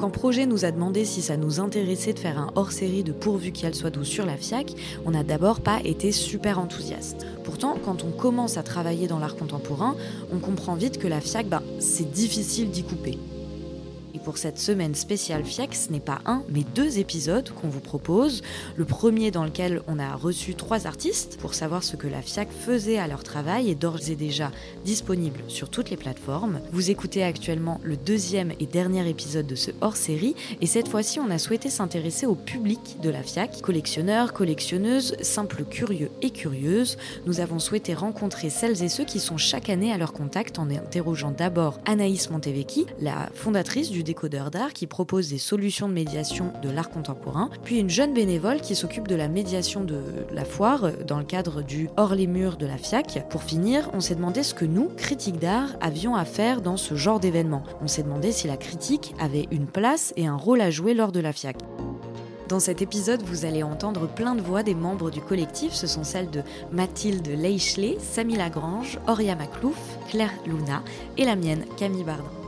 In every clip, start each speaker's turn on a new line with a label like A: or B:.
A: Quand Projet nous a demandé si ça nous intéressait de faire un hors-série de Pourvu qu'elle soit douce sur la FIAC, on n'a d'abord pas été super enthousiaste. Pourtant, quand on commence à travailler dans l'art contemporain, on comprend vite que la FIAC, ben, c'est difficile d'y couper. Et pour cette semaine spéciale FIAC, ce n'est pas un, mais deux épisodes qu'on vous propose. Le premier dans lequel on a reçu trois artistes pour savoir ce que la FIAC faisait à leur travail est d'ores et déjà disponible sur toutes les plateformes. Vous écoutez actuellement le deuxième et dernier épisode de ce hors-série et cette fois-ci on a souhaité s'intéresser au public de la FIAC, collectionneurs, collectionneuses, simples curieux et curieuses. Nous avons souhaité rencontrer celles et ceux qui sont chaque année à leur contact en interrogeant d'abord Anaïs Montevecchi, la fondatrice du décodeur d'art qui propose des solutions de médiation de l'art contemporain, puis une jeune bénévole qui s'occupe de la médiation de la foire dans le cadre du Hors les murs de la FIAC. Pour finir, on s'est demandé ce que nous, critiques d'art, avions à faire dans ce genre d'événement. On s'est demandé si la critique avait une place et un rôle à jouer lors de la FIAC. Dans cet épisode, vous allez entendre plein de voix des membres du collectif. Ce sont celles de Mathilde Leichelet, Samy Lagrange, Auria Maclouf, Claire Luna et la mienne, Camille Bardin.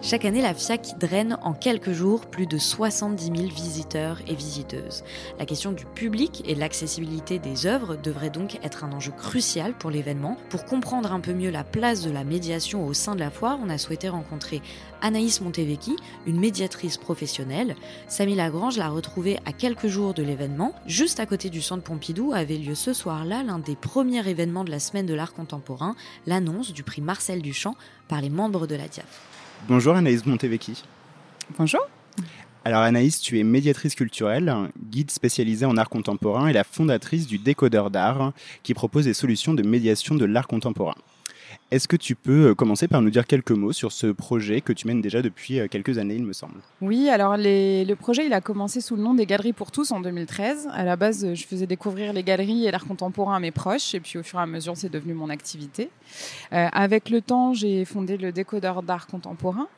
A: Chaque année, la FIAC draine en quelques jours plus de 70 000 visiteurs et visiteuses. La question du public et de l'accessibilité des œuvres devrait donc être un enjeu crucial pour l'événement. Pour comprendre un peu mieux la place de la médiation au sein de la foire, on a souhaité rencontrer Anaïs Montevecchi, une médiatrice professionnelle. Samy Lagrange l'a retrouvée à quelques jours de l'événement. Juste à côté du centre Pompidou avait lieu ce soir-là l'un des premiers événements de la semaine de l'art contemporain, l'annonce du prix Marcel Duchamp par les membres de la DIAF.
B: Bonjour Anaïs Montevecchi.
C: Bonjour.
B: Alors Anaïs, tu es médiatrice culturelle, guide spécialisée en art contemporain et la fondatrice du Décodeur d'art qui propose des solutions de médiation de l'art contemporain. Est-ce que tu peux euh, commencer par nous dire quelques mots sur ce projet que tu mènes déjà depuis euh, quelques années, il me semble?
C: Oui, alors le projet, il a commencé sous le nom des Galeries pour tous en 2013. À la base, je faisais découvrir les galeries et l'art contemporain à mes proches, et puis au fur et à mesure, c'est devenu mon activité. Euh, avec le temps, j'ai fondé le décodeur d'art contemporain.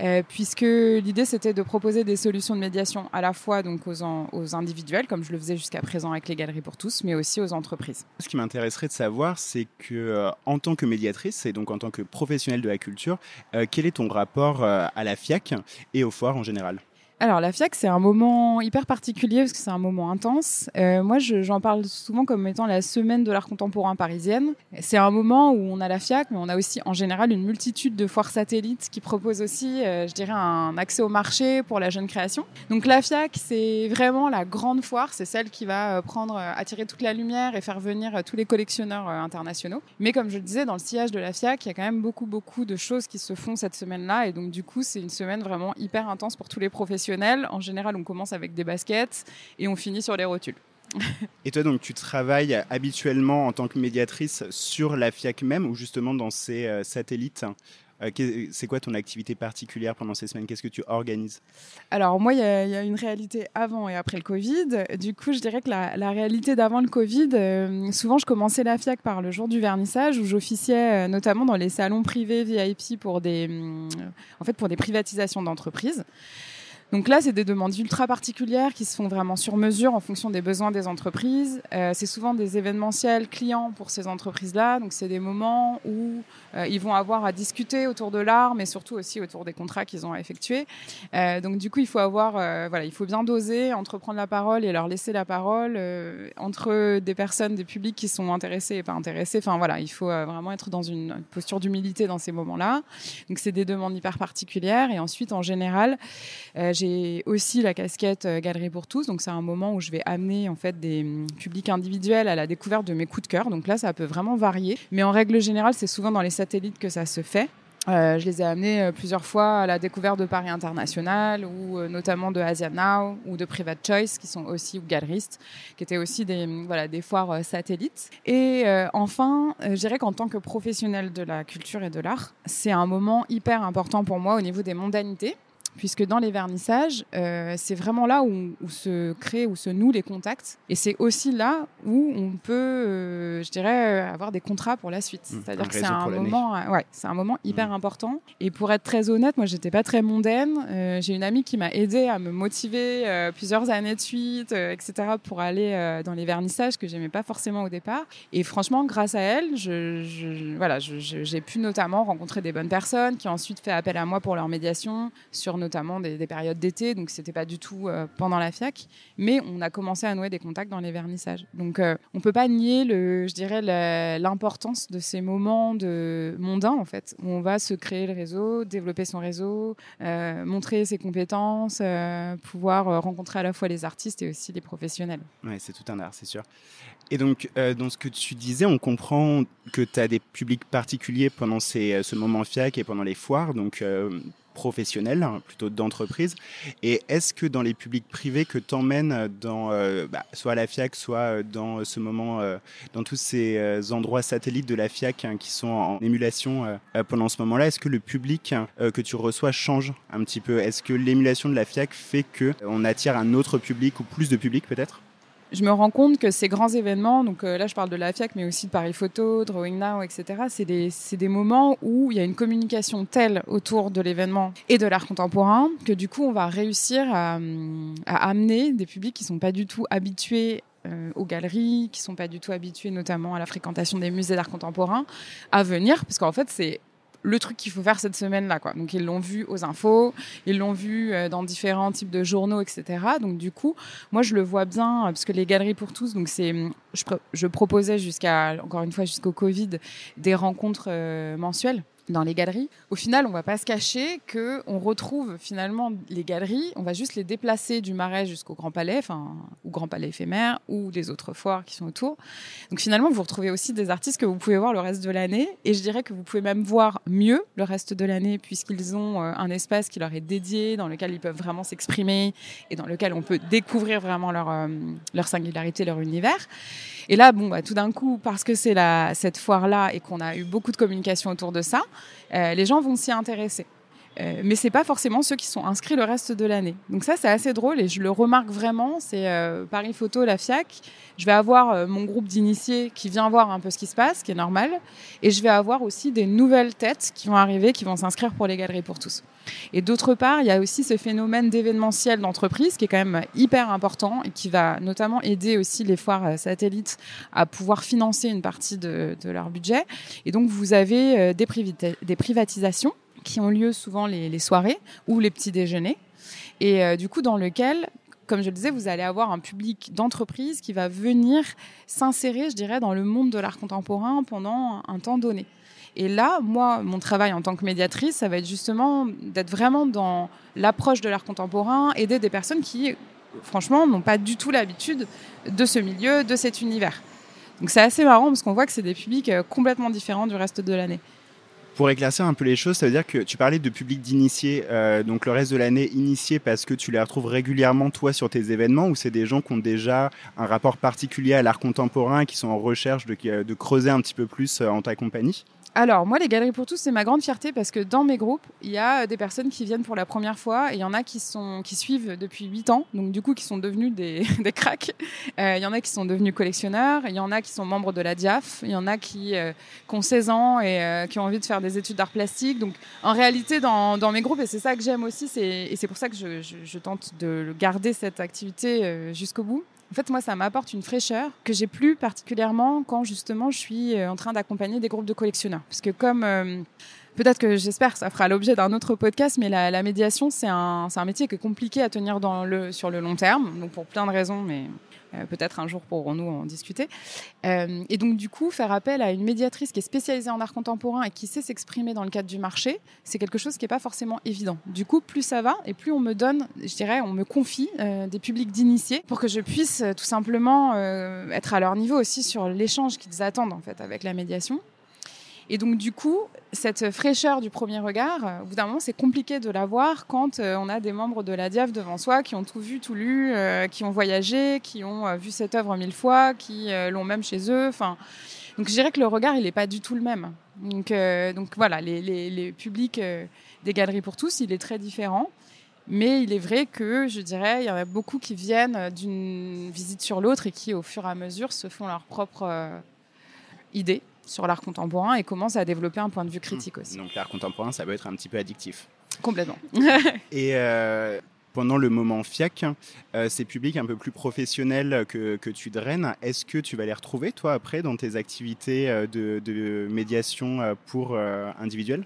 C: Euh, puisque l'idée c'était de proposer des solutions de médiation à la fois donc aux, individuels, comme je le faisais jusqu'à présent avec les galeries pour tous, mais aussi aux entreprises.
B: Ce qui m'intéresserait de savoir, c'est que euh, en tant que médiatrice et donc en tant que professionnelle de la culture, euh, quel est ton rapport à la FIAC et aux foires en général?
C: Alors la FIAC, c'est un moment hyper particulier parce que c'est un moment intense. Euh, moi, j'en parle souvent comme étant la semaine de l'art contemporain parisienne. C'est un moment où on a la FIAC, mais on a aussi en général une multitude de foires satellites qui proposent aussi, euh, je dirais, un accès au marché pour la jeune création. Donc la FIAC, c'est vraiment la grande foire, c'est celle qui va euh, prendre, attirer toute la lumière et faire venir tous les collectionneurs internationaux. Mais comme je le disais, dans le sillage de la FIAC, il y a quand même beaucoup, beaucoup de choses qui se font cette semaine-là. Et donc du coup, c'est une semaine vraiment hyper intense pour tous les professionnels en général, on commence avec des baskets et on finit sur les rotules.
B: et toi, donc, tu travailles habituellement en tant que médiatrice sur la FIAC même ou justement dans ces euh, satellites euh, c'est quoi ton activité particulière pendant ces semaines? Qu'est-ce que tu organises?
C: Alors moi, il y, a une réalité avant et après le Covid. Du coup, je dirais que la, réalité d'avant le Covid, euh, souvent je commençais la FIAC par le jour du vernissage où j'officiais notamment dans les salons privés VIP pour des, en fait, pour des privatisations d'entreprises. Donc là, c'est des demandes ultra particulières qui se font vraiment sur mesure en fonction des besoins des entreprises. Euh, c'est souvent des événementiels clients pour ces entreprises-là. Donc c'est des moments où ils vont avoir à discuter autour de l'art, mais surtout aussi autour des contrats qu'ils ont à effectuer. Euh, donc du coup, il faut avoir, voilà, il faut bien doser entre prendre la parole et leur laisser la parole entre des personnes, des publics qui sont intéressés et pas intéressés. Enfin voilà, il faut vraiment être dans une posture d'humilité dans ces moments-là. Donc c'est des demandes hyper particulières. Et ensuite, en général, j'ai aussi la casquette euh, Galerie pour tous. Donc, c'est un moment où je vais amener en fait des hum, publics individuels à la découverte de mes coups de cœur. Donc là, ça peut vraiment varier. Mais en règle générale, c'est souvent dans les satellites que ça se fait. Euh, je les ai amenés euh, plusieurs fois à la découverte de Paris International ou notamment de Asia Now ou de Private Choice qui sont aussi ou galeristes qui étaient aussi des hum, voilà des foires satellites. Et enfin, je dirais qu'en tant que professionnel de la culture et de l'art, c'est un moment hyper important pour moi au niveau des mondanités puisque dans les vernissages, euh, c'est vraiment là où, se créent, où se nouent les contacts. Et c'est aussi là où on peut, euh, je dirais, avoir des contrats pour la suite.
B: Mmh,
C: C'est-à-dire que c'est un moment, euh, ouais, un moment hyper
B: Mmh.
C: important. Et pour être très honnête, moi, j'étais pas très mondaine. Euh, J'ai une amie qui m'a aidée à me motiver euh, plusieurs années de suite, euh, etc., pour aller euh, dans les vernissages que j'aimais pas forcément au départ. Et franchement, grâce à elle, je, je- voilà, j'ai pu notamment rencontrer des bonnes personnes qui ont ensuite fait appel à moi pour leur médiation sur notamment des, des périodes d'été. Donc, c'était pas du tout euh, pendant la FIAC, mais on a commencé à nouer des contacts dans les vernissages. Donc, euh, on peut pas nier le, je dirais, l'importance de ces moments de mondains en fait, où on va se créer le réseau, développer son réseau, euh, montrer ses compétences, euh, pouvoir rencontrer à la fois les artistes et aussi les professionnels.
B: Ouais, c'est tout un art, c'est sûr. Et donc, dans ce que tu disais, on comprend que tu as des publics particuliers pendant ces, ce moment FIAC et pendant les foires, donc professionnels, hein, plutôt d'entreprise. Et est-ce que dans les publics privés que tu emmènes dans, euh, bah, soit à la FIAC, soit euh, dans ce moment, euh, dans tous ces endroits satellites de la FIAC hein, qui sont en émulation pendant ce moment-là, est-ce que le public euh, que tu reçois change un petit peu? Est-ce que l'émulation de la FIAC fait que on attire un autre public ou plus de public peut-être?
C: Je me rends compte que ces grands événements, donc euh, là je parle de la FIAC, mais aussi de Paris Photo, Drawing Now, etc., c'est des, des moments où il y a une communication telle autour de l'événement et de l'art contemporain que du coup on va réussir à, amener des publics qui sont pas du tout habitués euh, aux galeries, qui sont pas du tout habitués notamment à la fréquentation des musées d'art contemporain, à venir, parce qu'en fait c'est le truc qu'il faut faire cette semaine-là. Donc ils l'ont vu aux infos, ils l'ont vu euh, dans différents types de journaux, etc. Donc du coup, moi je le vois bien, euh, parce que les galeries pour tous, donc c'est, je, pro- je proposais jusqu'à, encore une fois, jusqu'au Covid, des rencontres euh, mensuelles dans les galeries. Au final, on va pas se cacher que on retrouve finalement les galeries, on va juste les déplacer du Marais jusqu'au Grand Palais, enfin ou Grand Palais éphémère ou des autres foires qui sont autour. Donc finalement, vous retrouvez aussi des artistes que vous pouvez voir le reste de l'année et je dirais que vous pouvez même voir mieux le reste de l'année puisqu'ils ont euh, un espace qui leur est dédié dans lequel ils peuvent vraiment s'exprimer et dans lequel on peut découvrir vraiment leur euh, leur singularité, leur univers. Et là, bon, bah, tout d'un coup, parce que c'est cette foire-là et qu'on a eu beaucoup de communication autour de ça, euh, les gens vont s'y intéresser. Euh, mais c'est pas forcément ceux qui sont inscrits le reste de l'année. Donc ça, c'est assez drôle et je le remarque vraiment. C'est euh, Paris Photo, la FIAC. Je vais avoir euh, mon groupe d'initiés qui vient voir un peu ce qui se passe, ce qui est normal. Et je vais avoir aussi des nouvelles têtes qui vont arriver, qui vont s'inscrire pour les galeries pour tous. Et d'autre part, il y a aussi ce phénomène d'événementiel d'entreprise qui est quand même hyper important et qui va notamment aider aussi les foires euh, satellites à pouvoir financer une partie de, leur budget. Et donc, vous avez des privatisations qui ont lieu souvent les, soirées ou les petits déjeuners. Et euh, du coup, dans lequel, comme je le disais, vous allez avoir un public d'entreprise qui va venir s'insérer, je dirais, dans le monde de l'art contemporain pendant un temps donné. Et là, moi, mon travail en tant que médiatrice, ça va être justement d'être vraiment dans l'approche de l'art contemporain, aider des personnes qui, franchement, n'ont pas du tout l'habitude de ce milieu, de cet univers. Donc c'est assez marrant parce qu'on voit que c'est des publics euh, complètement différents du reste de l'année.
B: Pour éclaircir un peu les choses, ça veut dire que tu parlais de public d'initiés, euh, donc le reste de l'année initiés parce que tu les retrouves régulièrement toi sur tes événements ou c'est des gens qui ont déjà un rapport particulier à l'art contemporain et qui sont en recherche de, de creuser un petit peu plus euh, en ta compagnie?
C: Alors, moi, les Galeries pour tous, c'est ma grande fierté parce que dans mes groupes, il y a des personnes qui viennent pour la première fois et il y en a qui, sont, qui suivent depuis 8 ans, donc du coup, qui sont devenus des, des cracks. Euh, Il y en a qui sont devenus collectionneurs, il y en a qui sont membres de la DIAF, il y en a qui, euh, ont 16 ans et euh, qui ont envie de faire des études d'art plastique. Donc, en réalité, dans, dans mes groupes, et c'est ça que j'aime aussi, et c'est pour ça que je, je- tente de garder cette activité euh, jusqu'au bout. En fait, moi, ça m'apporte une fraîcheur que j'ai plus particulièrement quand justement je suis euh, en train d'accompagner des groupes de collectionneurs. Parce que comme euh, peut-être que j'espère que ça fera l'objet d'un autre podcast, mais la, médiation, c'est un, un métier qui est compliqué à tenir sur le long terme, donc pour plein de raisons, mais euh, peut-être un jour pourrons-nous en discuter. Euh, et donc, du coup, faire appel à une médiatrice qui est spécialisée en art contemporain et qui sait s'exprimer dans le cadre du marché, c'est quelque chose qui n'est pas forcément évident. Du coup, plus ça va et plus on me donne, je dirais, on me confie euh, des publics d'initiés pour que je puisse tout simplement être à leur niveau aussi sur l'échange qu'ils attendent en fait avec la médiation. Et donc, du coup, cette fraîcheur du premier regard, euh, au bout d'un moment, c'est compliqué de l'avoir quand euh, on a des membres de la DIAF devant soi qui ont tout vu, tout lu, euh, qui ont voyagé, qui ont vu cette œuvre mille fois, qui l'ont même chez eux. Enfin, donc, je dirais que le regard, il n'est pas du tout le même. Donc, voilà, les, les, publics des Galeries pour tous, il est très différent. Mais il est vrai que, je dirais, il y en a beaucoup qui viennent d'une visite sur l'autre et qui, au fur et à mesure, se font leur propre idée sur l'art contemporain et commencent à développer un point de vue critique
B: Mmh.
C: aussi.
B: Donc l'art contemporain, ça peut être un petit peu addictif.
C: Complètement.
B: Et euh, pendant le moment FIAC, euh, ces publics un peu plus professionnels que, que tu draines, est-ce que tu vas les retrouver, toi, après, dans tes activités euh, de, de médiation pour euh, individuels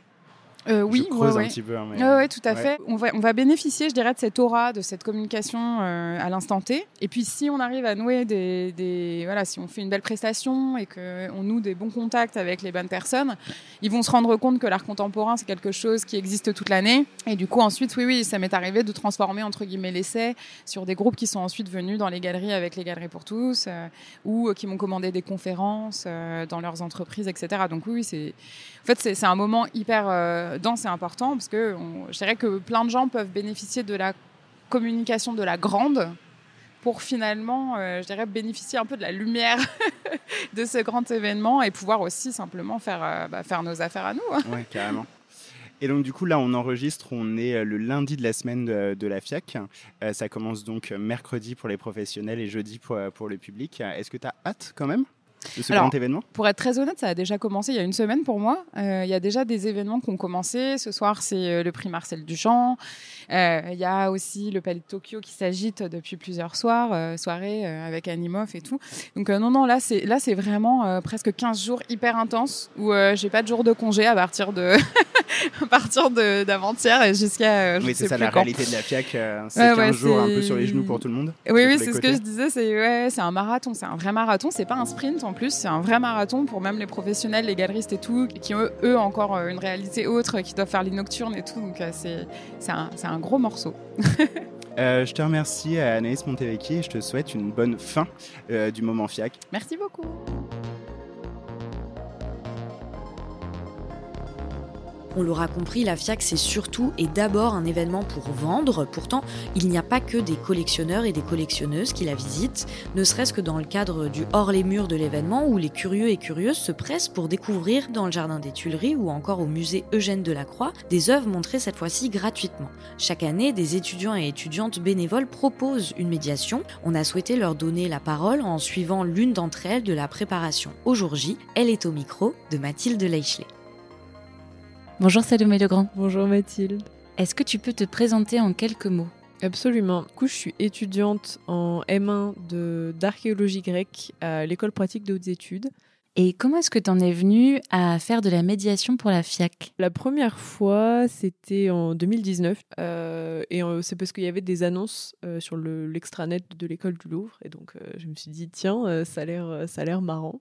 C: Euh, oui,
B: Je creuse
C: ouais,
B: un
C: ouais.
B: petit peu. hein, mais,
C: Ouais, ouais, tout à
B: ouais.
C: fait. On va, on va bénéficier, je dirais, de cette aura, de cette communication euh, à l'instant T. Et puis, si on arrive à nouer des, des- voilà, si on fait une belle prestation et qu'on noue des bons contacts avec les bonnes personnes, ils vont se rendre compte que l'art contemporain, c'est quelque chose qui existe toute l'année. Et du coup, ensuite, oui, oui, ça m'est arrivé de transformer, entre guillemets, l'essai sur des groupes qui sont ensuite venus dans les galeries avec les Galeries pour tous euh, ou euh, qui m'ont commandé des conférences euh, dans leurs entreprises, etc. Donc, oui, oui, c'est, en fait, c'est c'est un moment hyper dense et important parce que on- je dirais que plein de gens peuvent bénéficier de la communication de la grande pour finalement, euh, je bénéficier un peu de la lumière de ce grand événement et pouvoir aussi simplement faire, euh, bah, faire nos affaires à nous.
B: Ouais, carrément. Et donc du coup là on enregistre, on est euh, le lundi de la semaine de, la FIAC. Ça commence donc mercredi pour les professionnels et jeudi pour, pour le public. Est-ce que tu as hâte quand même? De ce
C: Alors,
B: grand événement?
C: Pour être très honnête, ça a déjà commencé il y a une semaine pour moi. Euh, il y a déjà des événements qui ont commencé. Ce soir, c'est euh, le prix Marcel Duchamp. Euh, il y a aussi le Palais de Tokyo qui s'agite depuis plusieurs soirs, euh, soirées avec Animoff et tout. Donc non, non, là, c'est là, c'est vraiment presque 15 jours hyper intenses où j'ai pas de jour de congé à partir de à partir d'avant-hier et jusqu'à
B: Oui, c'est ça la
C: quand.
B: réalité de la FIAC. c'est
C: Ouais,
B: 15
C: ouais,
B: jours un peu sur les genoux pour tout le monde.
C: Oui, oui, c'est ce que je disais. C'est ouais, c'est un marathon, c'est un vrai marathon. C'est pas un sprint en plus, c'est un vrai marathon pour même les professionnels, les galeristes et tout, qui ont eux, eux, encore euh, une réalité autre, qui doivent faire les nocturnes et tout. Donc euh, c'est un, un gros morceau.
B: Euh, je te remercie Anaïs Montevecchi et je te souhaite une bonne fin euh, du moment FIAC.
C: Merci beaucoup.
D: On l'aura compris, la FIAC, c'est surtout et d'abord un événement pour vendre. Pourtant, il n'y a pas que des collectionneurs et des collectionneuses qui la visitent, ne serait-ce que dans le cadre du hors les murs de l'événement où les curieux et curieuses se pressent pour découvrir dans le jardin des Tuileries ou encore au musée Eugène Delacroix des œuvres montrées cette fois-ci gratuitement. Chaque année, des étudiants et étudiantes bénévoles proposent une médiation. On a souhaité leur donner la parole en suivant l'une d'entre elles de la préparation au jour J. Elle est au micro de Mathilde Leichelet.
E: Bonjour Salomé Legrand.
F: Bonjour Mathilde.
E: Est-ce que tu peux te présenter en quelques mots?
F: Absolument. Du coup, je suis étudiante en M1 de- d'archéologie grecque à l'école pratique de hautes études.
E: Et comment est-ce que tu en es venu à faire de la médiation pour la FIAC
F: La première fois, c'était en 2019. euh, et euh, c'est parce qu'il y avait des annonces euh, sur le- l'extranet de l'école du Louvre. Et donc, euh, je me suis dit, tiens, ça a l'air ça a l'air marrant.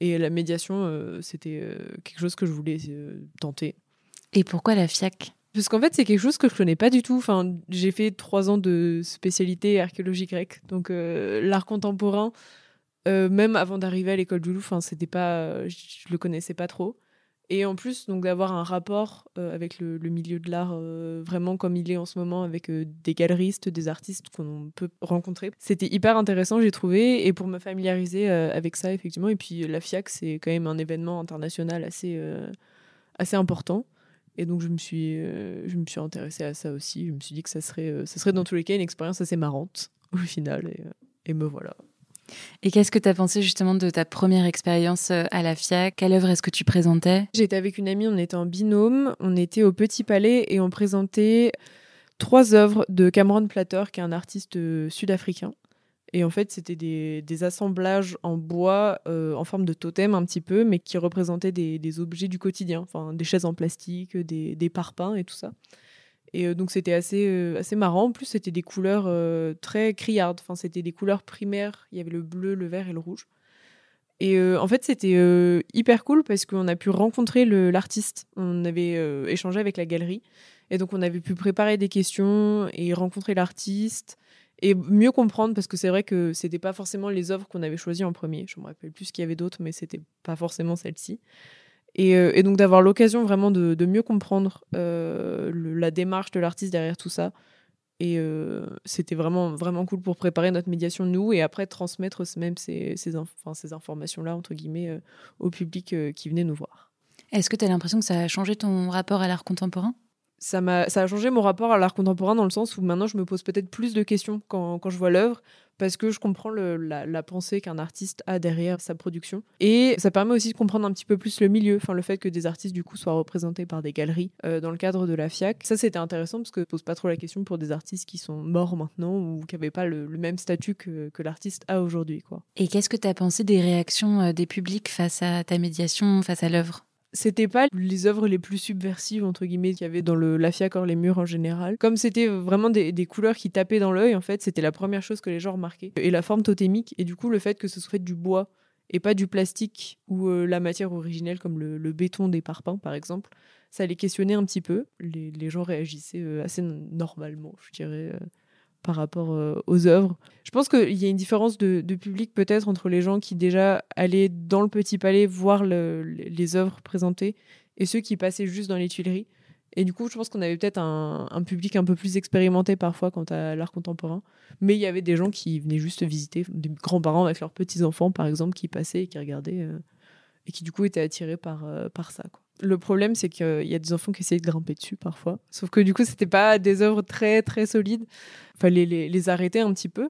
F: Et la médiation, c'était quelque chose que je voulais tenter.
E: Et pourquoi la FIAC
F: Parce qu'en fait, c'est quelque chose que je connais pas du tout. Enfin, j'ai fait trois ans de spécialité archéologie grecque, donc euh, l'art contemporain. euh, même avant d'arriver à l'école du Louvre, enfin, c'était pas, je le connaissais pas trop. Et en plus, donc d'avoir un rapport euh, avec le, le milieu de l'art vraiment comme il est en ce moment, avec des galeristes, des artistes qu'on peut rencontrer, c'était hyper intéressant, j'ai trouvé. Et pour me familiariser avec ça, effectivement. Et puis la FIAC, c'est quand même un événement international assez, assez important. Et donc, je me suis, euh, je me suis intéressée à ça aussi. Je me suis dit que ça serait, euh, ça serait dans tous les cas une expérience assez marrante au final. Et, euh, et me voilà.
E: Et qu'est-ce que tu as pensé justement de ta première expérience à la FIAC Quelle œuvre est-ce que tu présentais?
F: J'étais avec une amie, on était en binôme. On était au Petit Palais et on présentait trois œuvres de Cameron Platter, qui est un artiste sud-africain. Et en fait, c'était des, assemblages en bois euh, en forme de totem un petit peu, mais qui représentaient des, objets du quotidien, enfin des chaises en plastique, des, des parpaings et tout ça. Et euh, donc c'était assez, euh, assez marrant. En plus, c'était des couleurs très criardes. Enfin, c'était des couleurs primaires. Il y avait le bleu, le vert et le rouge. Et en fait, c'était hyper cool parce qu'on a pu rencontrer l'artiste. On avait échangé avec la galerie. Et donc, on avait pu préparer des questions et rencontrer l'artiste et mieux comprendre parce que c'est vrai que c'était pas forcément les œuvres qu'on avait choisies en premier. Je me rappelle plus qu'il y avait d'autres, mais c'était pas forcément celle-ci. Et, euh, donc d'avoir l'occasion vraiment de, mieux comprendre euh, la démarche de l'artiste derrière tout ça. Et euh, c'était vraiment, vraiment cool pour préparer notre médiation, nous, et après transmettre même ces, ces, ces informations-là, entre guillemets, au public qui venait nous voir.
E: Est-ce que tu as l'impression que ça a changé ton rapport à l'art contemporain?
F: Ça, m'a, ça a changé mon rapport à l'art contemporain dans le sens où maintenant je me pose peut-être plus de questions quand, quand je vois l'œuvre parce que je comprends la, pensée qu'un artiste a derrière sa production. Et ça permet aussi de comprendre un petit peu plus le milieu, enfin le fait que des artistes du coup soient représentés par des galeries euh, dans le cadre de la FIAC. Ça c'était intéressant parce que je pose pas trop la question pour des artistes qui sont morts maintenant ou qui n'avaient pas le, le, même statut que, que l'artiste a aujourd'hui. Quoi.
E: Et qu'est-ce que tu as pensé des réactions euh, des publics face à ta médiation, face à l'œuvre?
F: C'était pas les œuvres les plus subversives entre guillemets qu'il y avait dans le la fiac les murs en général. Comme c'était vraiment des, couleurs qui tapaient dans l'œil en fait, c'était la première chose que les gens remarquaient. Et la forme totémique et du coup le fait que ce soit du bois et pas du plastique ou euh, la matière originelle comme le, béton des parpaings par exemple, ça les questionnait un petit peu. Les, les gens réagissaient euh, assez normalement, je dirais. Euh par rapport euh, aux œuvres. Je pense qu'il y a une différence de, public peut-être entre les gens qui déjà allaient dans le Petit Palais voir le, les œuvres présentées et ceux qui passaient juste dans les Tuileries. Et du coup, je pense qu'on avait peut-être un, public un peu plus expérimenté parfois quant à l'art contemporain. Mais il y avait des gens qui venaient juste visiter, des grands-parents avec leurs petits-enfants, par exemple, qui passaient et qui regardaient, euh, et qui du coup étaient attirés par, euh, par ça. Le problème, c'est qu'il y a des enfants qui essayaient de grimper dessus parfois. Sauf que du coup, c'était pas des œuvres très, très solides. Fallait les, les arrêter un petit peu.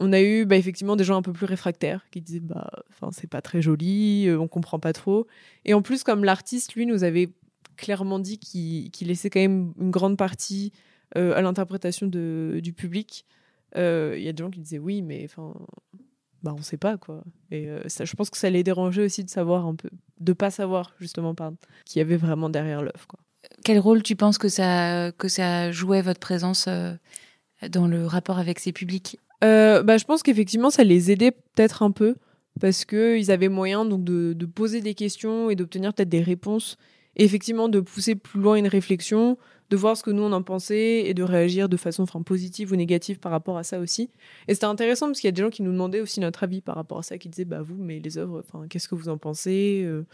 F: On a eu bah, effectivement des gens un peu plus réfractaires qui disaient bah, c'est pas très joli, euh, on comprend pas trop. Et en plus, comme l'artiste, lui, nous avait clairement dit qu'il qu laissait quand même une grande partie euh, à l'interprétation du public, il euh, y a des gens qui disaient oui, mais enfin bah on sait pas quoi. Et euh, ça, je pense que ça les dérangeait aussi de savoir un peu de pas savoir justement pardon qui y avait vraiment derrière l'œuvre quoi.
E: Quel rôle tu penses que ça que ça jouait votre présence euh, dans le rapport avec ces publics?
F: Euh, bah je pense qu'effectivement ça les aidait peut-être un peu parce que ils avaient moyen donc de, de poser des questions et d'obtenir peut-être des réponses et effectivement de pousser plus loin une réflexion de voir ce que nous on en pensait et de réagir de façon enfin, positive ou négative par rapport à ça aussi. Et c'était intéressant parce qu'il y a des gens qui nous demandaient aussi notre avis par rapport à ça, qui disaient bah vous, mais les œuvres, enfin qu'est-ce que vous en pensez euh?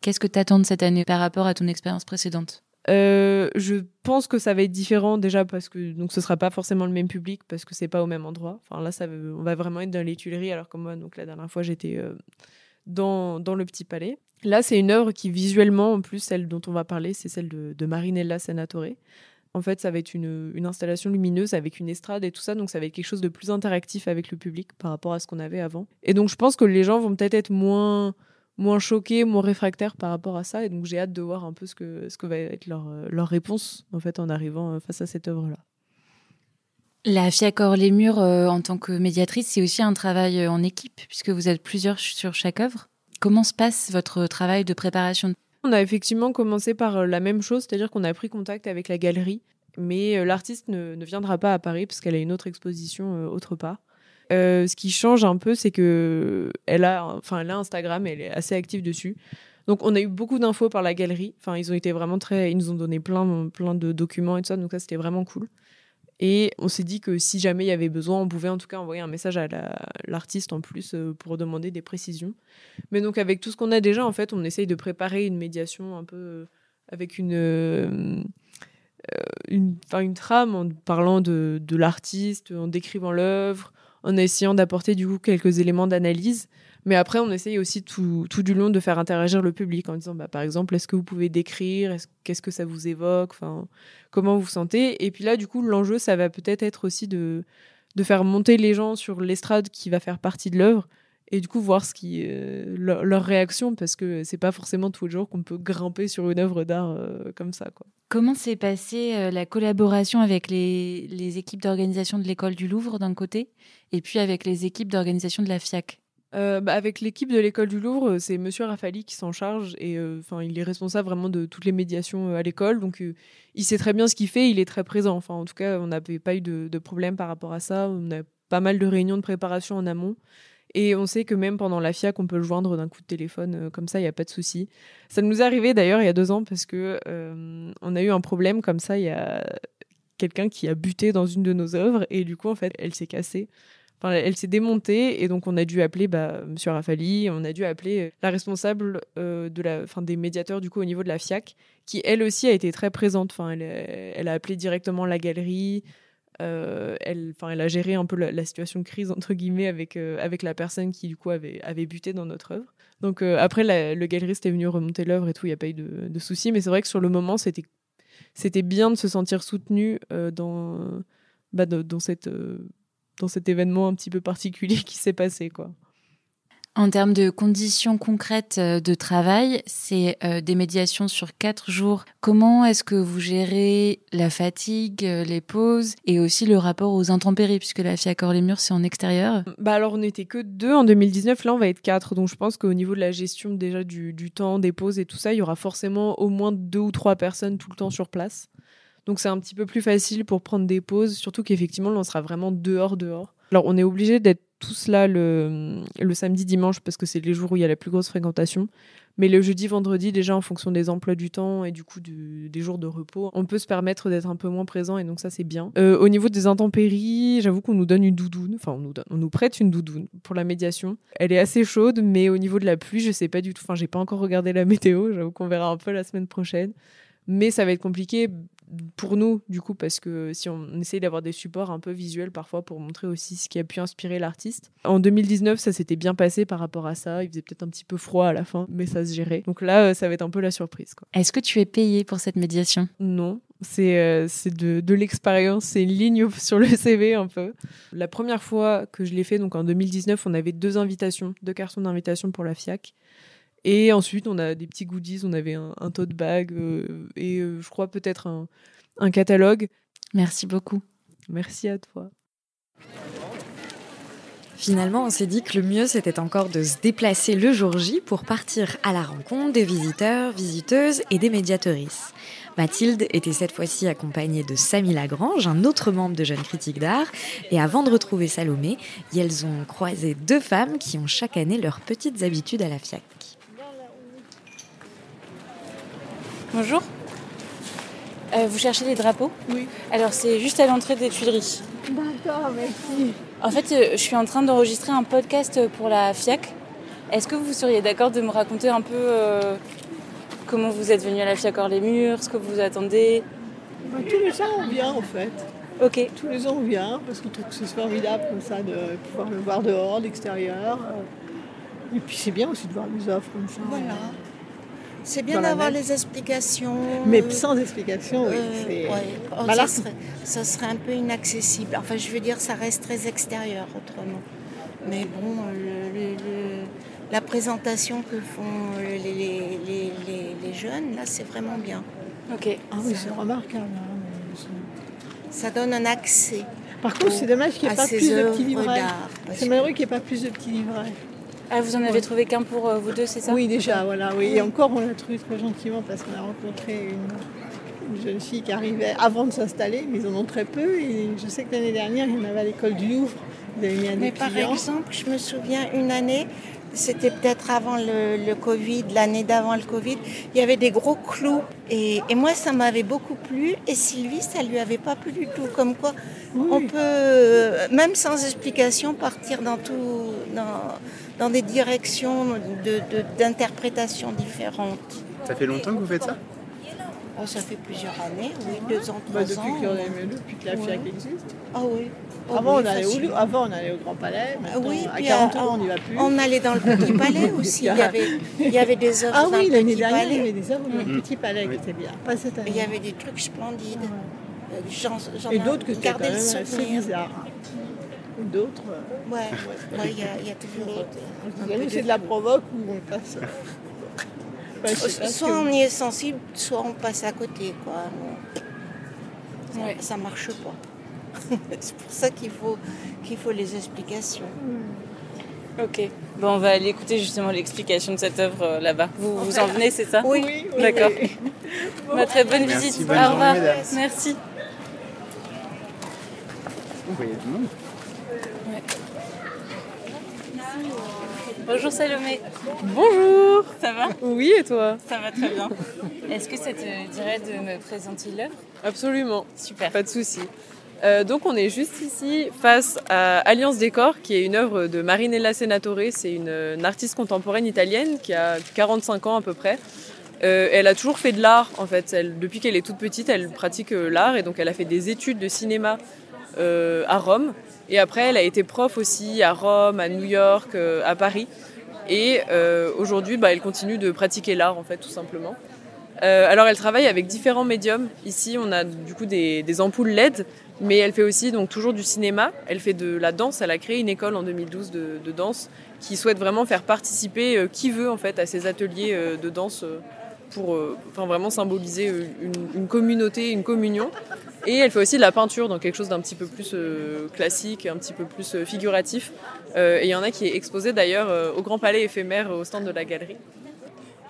E: Qu'est-ce que tu attends de cette année par rapport à ton expérience précédente?
F: Euh, je pense que ça va être différent déjà parce que donc ce sera pas forcément le même public parce que c'est pas au même endroit. Enfin là ça on va vraiment être dans les Tuileries alors que moi donc la dernière fois j'étais euh, dans, dans le Petit Palais. Là, c'est une œuvre qui visuellement, en plus, celle dont on va parler, c'est celle de, Marinella Senatore. En fait, ça va être une, installation lumineuse avec une estrade et tout ça, donc ça va être quelque chose de plus interactif avec le public par rapport à ce qu'on avait avant. Et donc, je pense que les gens vont peut-être être moins, moins choqués, moins réfractaires par rapport à ça. Et donc, j'ai hâte de voir un peu ce que, ce que va être leur, leur réponse en fait en arrivant face à cette œuvre-là.
E: La FIACOR Les Murs, euh, en tant que médiatrice, c'est aussi un travail en équipe, puisque vous êtes plusieurs sur chaque œuvre? Comment se passe votre travail de préparation?
F: On a effectivement commencé par la même chose, c'est-à-dire qu'on a pris contact avec la galerie, mais l'artiste ne, ne, viendra pas à Paris parce qu'elle a une autre exposition euh, autre part. Euh, ce qui change un peu, c'est que elle a, enfin, elle Instagram, elle est assez active dessus. Donc, on a eu beaucoup d'infos par la galerie. Enfin, ils ont été vraiment très, ils nous ont donné plein, plein de documents et tout ça. Donc ça, c'était vraiment cool. Et on s'est dit que si jamais il y avait besoin, on pouvait en tout cas envoyer un message à l'artiste en plus euh, pour demander des précisions. Mais donc avec tout ce qu'on a déjà, en fait, on essaye de préparer une médiation un peu euh, avec une, euh, une, trame en parlant de, de l'artiste, en décrivant l'œuvre, en essayant d'apporter du coup quelques éléments d'analyse. Mais après, on essaye aussi tout, tout, du long de faire interagir le public en disant, bah, par exemple, est-ce que vous pouvez décrire? Qu'est-ce que ça vous évoque? Enfin, Comment vous vous sentez? Et puis là, du coup, l'enjeu, ça va peut-être être aussi de, de faire monter les gens sur l'estrade qui va faire partie de l'œuvre et du coup voir ce qui euh, leur, leur, réaction parce que c'est pas forcément tous les jours qu'on peut grimper sur une œuvre d'art euh, comme ça.
E: Comment s'est passée euh, la collaboration avec les, les équipes d'organisation de l'école du Louvre d'un côté et puis avec les équipes d'organisation de la FIAC?
F: Euh, bah, avec l'équipe de l'école du Louvre, c'est Monsieur Rafali qui s'en charge et enfin euh, il est responsable vraiment de toutes les médiations à l'école, donc euh, il sait très bien ce qu'il fait, il est très présent. Enfin, en tout cas, on n'avait pas eu de, de, problème par rapport à ça. On a pas mal de réunions de préparation en amont. Et on sait que même pendant la FIAC, on peut le joindre d'un coup de téléphone, comme ça, il n'y a pas de souci. Ça nous est arrivé d'ailleurs il y a deux ans parce que on a eu un problème comme ça. Il y a quelqu'un qui a buté dans une de nos œuvres et du coup, en fait, elle s'est cassée. Elle s'est démontée et donc on a dû appeler bah, Monsieur Rafali, on a dû appeler la responsable euh, de la, fin, des médiateurs du coup au niveau de la FIAC, qui elle aussi a été très présente. Enfin, elle, elle a appelé directement la galerie. Euh, elle, enfin, elle a géré un peu la, situation de crise entre guillemets avec euh, avec la personne qui du coup avait buté dans notre œuvre. Donc euh, après, le galeriste est venu remonter l'œuvre et tout, il n'y a pas eu de, de soucis. Mais c'est vrai que sur le moment, c'était c'était bien de se sentir soutenu dans, bah, dans, cette, dans cet événement un petit peu particulier qui s'est passé. quoi.
E: En termes de conditions concrètes euh, de travail, c'est euh, des médiations sur quatre jours. Comment est-ce que vous gérez la fatigue, euh, les pauses et aussi le rapport aux intempéries, puisque la FIACOR les murs, c'est en extérieur?
F: Bah alors on n'était que deux en 2019, là on va être quatre. Donc je pense qu'au niveau de la gestion déjà du, du temps, des pauses et tout ça, il y aura forcément au moins deux ou trois personnes tout le temps sur place. Donc c'est un petit peu plus facile pour prendre des pauses, surtout qu'effectivement on sera vraiment dehors, dehors. Alors on est obligé d'être tous là le, le samedi, dimanche, parce que c'est les jours où il y a la plus grosse fréquentation. Mais le jeudi, vendredi, déjà en fonction des emplois du temps et du coup des jours de repos, on peut se permettre d'être un peu moins présent et donc ça c'est bien. Euh, au niveau des intempéries, j'avoue qu'on nous donne une doudoune, enfin on nous, on nous prête une doudoune pour la médiation. Elle est assez chaude, mais au niveau de la pluie, je sais pas du tout. Enfin, j'ai pas encore regardé la météo, j'avoue qu'on verra un peu la semaine prochaine. Mais ça va être compliqué pour nous, du coup, parce que si on essaye d'avoir des supports un peu visuels parfois pour montrer aussi ce qui a pu inspirer l'artiste. En 2019, ça s'était bien passé par rapport à ça. Il faisait peut-être un petit peu froid à la fin, mais ça se gérait. Donc là, euh, ça va être un peu la surprise.
E: Est-ce que tu es payé pour cette médiation?
F: Non. C'est euh, de, de l'expérience, c'est une ligne sur le CV un peu. La première fois que je l'ai fait, donc en 2019, on avait deux invitations, deux cartons d'invitation pour la FIAC. Et ensuite, on a des petits goodies. On avait un, tote bag euh, et euh, je crois peut-être un, un catalogue.
E: Merci beaucoup.
F: Merci à toi.
D: Finalement, on s'est dit que le mieux, c'était encore de se déplacer le jour J pour partir à la rencontre des visiteurs, visiteuses et des médiatrices. Mathilde était cette fois-ci accompagnée de Samy Lagrange, un autre membre de Jeunes Critiques d'Art. Et avant de retrouver Salomé, elles ont croisé deux femmes qui ont chaque année leurs petites habitudes à la FIAC.
G: Bonjour. Euh, vous cherchez des drapeaux
H: Oui.
G: Alors c'est juste à l'entrée des Tuileries.
H: D'accord, merci.
G: En fait, euh, je suis en train d'enregistrer un podcast pour la FIAC. Est-ce que vous seriez d'accord de me raconter un peu euh, comment vous êtes venu à la FIAC hors les murs, ce que vous attendez?
H: Bah, Tous les ans on vient en fait.
G: Ok.
H: Tous les ans on vient parce qu'on trouve que c'est formidable comme ça de pouvoir le voir dehors, l'extérieur. Et puis c'est bien aussi de voir les offres comme ça.
I: Voilà. C'est bien d'avoir les explications.
H: Mais sans explication, oui.
I: Euh, oh, ça, serait, ça, serait, un peu inaccessible. Enfin, je veux dire, ça reste très extérieur autrement. Mais bon, la présentation que font les, les, les jeunes, là, c'est vraiment bien.
G: Ok.
H: Ah oui, c'est remarquable. Hein,
I: ça donne un accès.
H: Par contre, c'est dommage qu'il n'y ait pas plus de petits livrets. C'est malheureux qu'il n'y ait pas plus de petits livrets.
G: Ah, vous en avez trouvé qu'un pour euh, vous deux, c'est ça?
H: Oui, déjà, voilà. Oui. Et encore, on l'a trouvé très gentiment parce qu'on a rencontré une, jeune fille qui arrivait avant de s'installer, mais ils en ont très peu. Et je sais que l'année dernière, il y en avait à l'école du Louvre.
I: mais par exemple, je me souviens une année, c'était peut-être avant le, Covid, l'année d'avant le Covid, il y avait des gros clous. Et, moi, ça m'avait beaucoup plu. Et Sylvie, ça lui avait pas plu du tout. Comme quoi, on peut, même sans explication, partir dans tout. Dans, dans des directions d'interprétation de, différentes.
B: Ça fait longtemps que vous faites ça
I: oh, Ça fait plusieurs années, oui, deux ans,
H: bah,
I: trois
H: depuis
I: ans.
H: Que, depuis que la FIAC existe
I: Ah oui.
H: Oh, avant, on allait au, avant, on allait au Grand Palais. oui, à 40 ans, on n'y va plus.
I: On allait dans le Petit Palais aussi. il, y avait, il y avait des œuvres
H: Ah oui, l'année
I: dernière,
H: il y avait des œuvres dans le Petit Palais qui étaient bien. Pas cette année.
I: Il y avait des trucs splendides.
H: Euh, Et d'autres que tu quand même assez bizarres d'autres.
I: Euh, ouais, il y, a, y, a toujours.
H: Nous, c'est de la provoque ou on passe.
I: soit on y est sensible, soit on passe à côté, quoi. Ça, ouais. ça marche pas. c'est pour ça qu'il faut, qu'il faut les explications.
G: Ok. Bon, on va aller écouter justement l'explication de cette œuvre euh, là-bas. Vous vous en venez, c'est ça
I: Oui.
H: oui,
G: D'accord.
H: Oui.
G: Bon. Bah, très bonne
B: Merci,
G: visite.
B: bonne
G: Au revoir.
B: journée,
G: Merci.
B: Vous voyez tout le monde
G: Bonjour Salomé.
F: Bonjour.
G: Ça va?
F: Oui, et toi?
G: Ça va très bien. Est-ce que ça te dirait de me présenter l'œuvre?
F: Absolument.
G: Super.
F: Pas de souci. Euh, donc on est juste ici face à Alliance Décor, qui est une œuvre de Marinella Senatore. C'est une, une, artiste contemporaine italienne qui a 45 ans à peu près. Euh, elle a toujours fait de l'art en fait. Elle, depuis qu'elle est toute petite, elle pratique euh, l'art et donc elle a fait des études de cinéma à Rome. Et après, elle a été prof aussi à Rome, à New York, à Paris. Et aujourd'hui, bah, elle continue de pratiquer l'art en fait, tout simplement. Euh, alors elle travaille avec différents médiums. Ici on a du coup des, ampoules LED, mais elle fait aussi donc toujours du cinéma. Elle fait de la danse. Elle a créé une école en 2012 de, danse qui souhaite vraiment faire participer euh, qui veut en fait à ces ateliers euh, de danse euh, pour euh, enfin, vraiment symboliser euh, une, une, communauté, une communion. Et elle fait aussi de la peinture, donc quelque chose d'un petit peu plus euh, classique, un petit peu plus euh, figuratif. et il y en a qui est exposé d'ailleurs au Grand Palais éphémère au stand de la galerie.